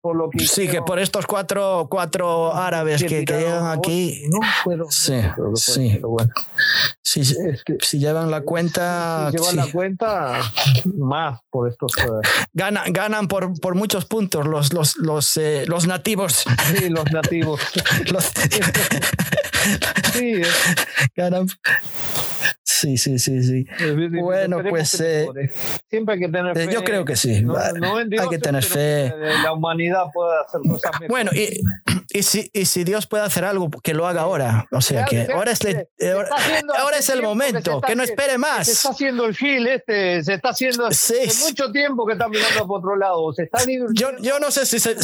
por, lo que... Sí, que por estos cuatro, cuatro árabes que, llegan aquí... No, pero, sí, sí. bueno. Si, llevan la cuenta... Si llevan la cuenta, más por estos... Eh, ganan, ganan por por muchos puntos los, los, los, eh, los nativos. Sí, los nativos. los... sí, Sí, sí, sí, sí. Bueno, pues eh, siempre hay que tener fe. Yo creo que sí. hay que tener fe. La humanidad puede hacer cosas mejores. Bueno, y, y, si, y si Dios puede hacer algo, que lo haga ahora. O sea, que ahora es, ahora, es el momento, que, no espere más. Se está haciendo el gil este, se está haciendo hace mucho tiempo que está mirando por otro lado. Se está yo, yo no sé si se,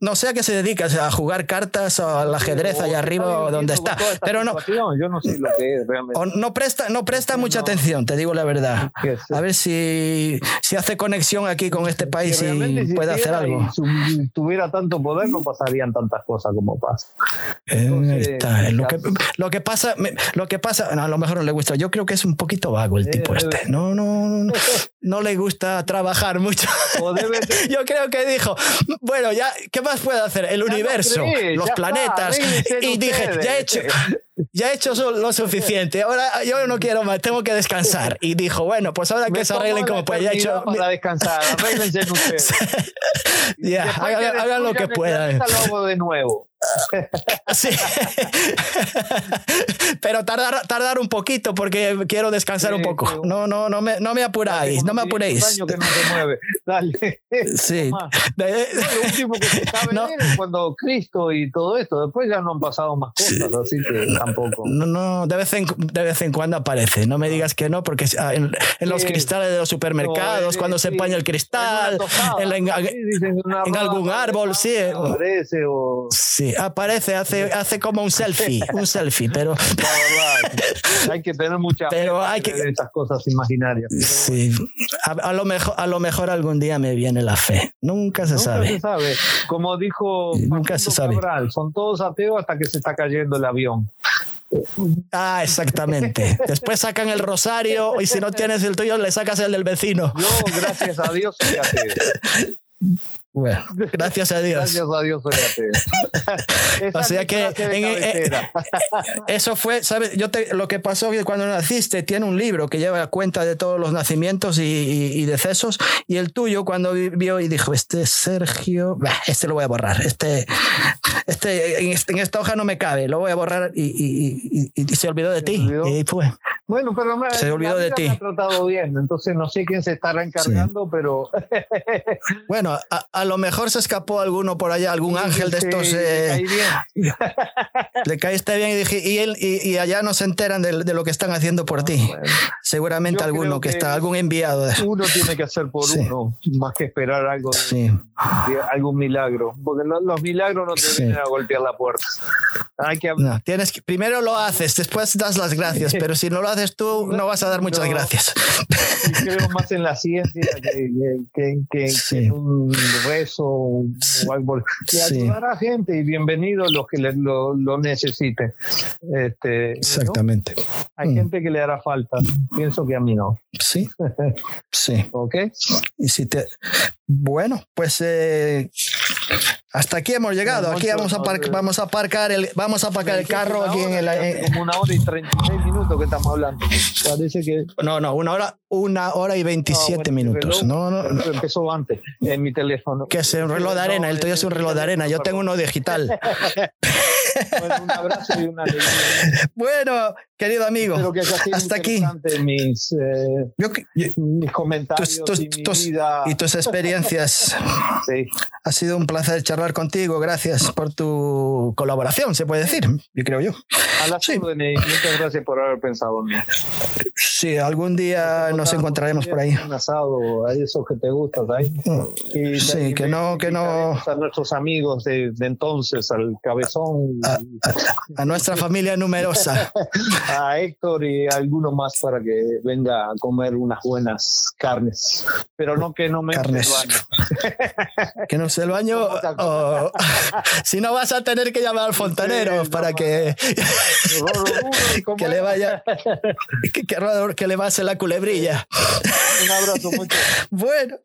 no sé a qué se dedica, a jugar cartas o al ajedrez allá arriba o donde está, pero no. Yo no sé lo que es realmente. no presta, no presta mucha atención, te digo la verdad. A ver si, si hace conexión aquí con este país y puede hacer algo. Si tuviera tanto poder, no pasarían tantas cosas como pasa. Eh, lo, que, lo que pasa, lo que pasa, a lo mejor no le gusta. Yo creo que es un poquito vago el tipo eh, este. No, no, no, le gusta trabajar mucho. Yo creo que dijo, bueno, ya, ¿qué más puede hacer? El universo, los planetas. y dije, ya he hecho, ya he hecho lo suficiente, ahora yo no quiero más, tengo que descansar. Y dijo, bueno, pues ahora que se arreglen como pues ya he hecho... Para descansar, arreglense ustedes. ya, hagan, lo que puedan. Lo de nuevo. Sí. Pero tardar, tardar un poquito porque quiero descansar un poco. No, no, no me, no me apuráis, no me apuréis. Que no se mueve. Dale. Sí. lo último que se sabe no. es cuando Cristo y todo esto, después ya no han pasado más cosas, así que tampoco. No, no, de vez en, de vez en cuando aparece. No me digas que no, porque ah, en, los cristales de los supermercados, cuando se empaña el cristal, en, en, algún árbol, sí. Aparece o... Sí, aparece, hace, hace como un selfie, un selfie, pero... hay que tener mucha pero hay que... estas cosas imaginarias. Sí, a, lo mejor, a lo mejor algún día me viene la fe. Nunca se sabe. se sabe. Como dijo Nunca se sabe. son todos ateos hasta que se está cayendo el avión. Ah, exactamente. Después sacan el rosario y si no tienes el tuyo, le sacas el del vecino. Yo, gracias a Dios, soy ateo. Bueno, gracias a Dios. Gracias a Dios, o sea que eh, eso fue, ¿sabes? Yo te, lo que pasó que cuando naciste tiene un libro que lleva cuenta de todos los nacimientos y, y, decesos y el tuyo cuando vio y dijo, este Sergio, este lo voy a borrar, este, este, en, esta hoja no me cabe, lo voy a borrar y, y se olvidó de ti. Y fue. Bueno, pero me, se olvidó de ti. ha tratado bien, entonces no sé quién se estará encargando, pero... bueno, a, lo mejor se escapó alguno por allá, algún ángel de estos. Eh, le caíste bien y dije, y, él, y, allá no se enteran de, lo que están haciendo por ti. Ah, Seguramente alguno que, está, algún enviado. Uno tiene que hacer por uno, más que esperar algo, sí. algún milagro. Porque los milagros no te vienen a golpear la puerta. Hay que... No, tienes que, primero lo haces, después das las gracias, pero si no lo haces tú, no vas a dar muchas gracias. Creo más en la ciencia que, que, en un rezo o algo. Y ayudar a gente y bienvenido los que lo, lo necesiten. Este, Exactamente. Hay mm. gente que le hará falta. Pienso que a mí no. Sí. Sí. ¿Ok? Y si te. Bueno, pues eh, hasta aquí hemos llegado. Aquí vamos a, vamos a aparcar el, vamos a aparcar el carro aquí en el. Como una hora y 36 minutos que estamos hablando. Parece que. No, no, una hora, una hora y 27 minutos. no, no. Empezó antes en mi teléfono. Que es un reloj de arena. El tuyo es un reloj de arena. Yo tengo uno digital. bueno, un abrazo y una Bueno, querido amigo, hasta aquí. Mis, eh, mis comentarios y, mi vida. y tus experiencias. Sí. Ha sido un placer charlar contigo. Gracias por tu colaboración, se puede decir, yo creo yo. A la sí. muchas gracias por haber pensado en mí. Sí, algún día nos encontraremos por ahí. Un asado, hay esos que te gustan, ahí. Y sí, que no, que no. A nuestros amigos de, entonces, al cabezón. A, nuestra familia numerosa. a Héctor y a alguno más para que venga a comer unas buenas carnes. Pero no que no me carnes. que no se el baño. si no vas a tener que llamar al fontanero para que. que le vaya. Que, que, que le pase la culebrilla. Un abrazo mucho. Bueno.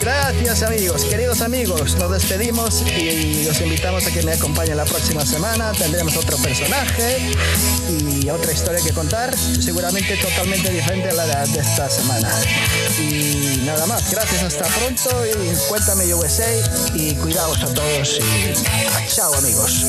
Gracias amigos, queridos amigos, nos despedimos y los invitamos a que me acompañen la próxima semana. Tendremos otro personaje y otra historia que contar, seguramente totalmente diferente a la de esta semana. Y nada más, gracias, hasta pronto y cuéntame USA y cuidaos a todos y chao amigos.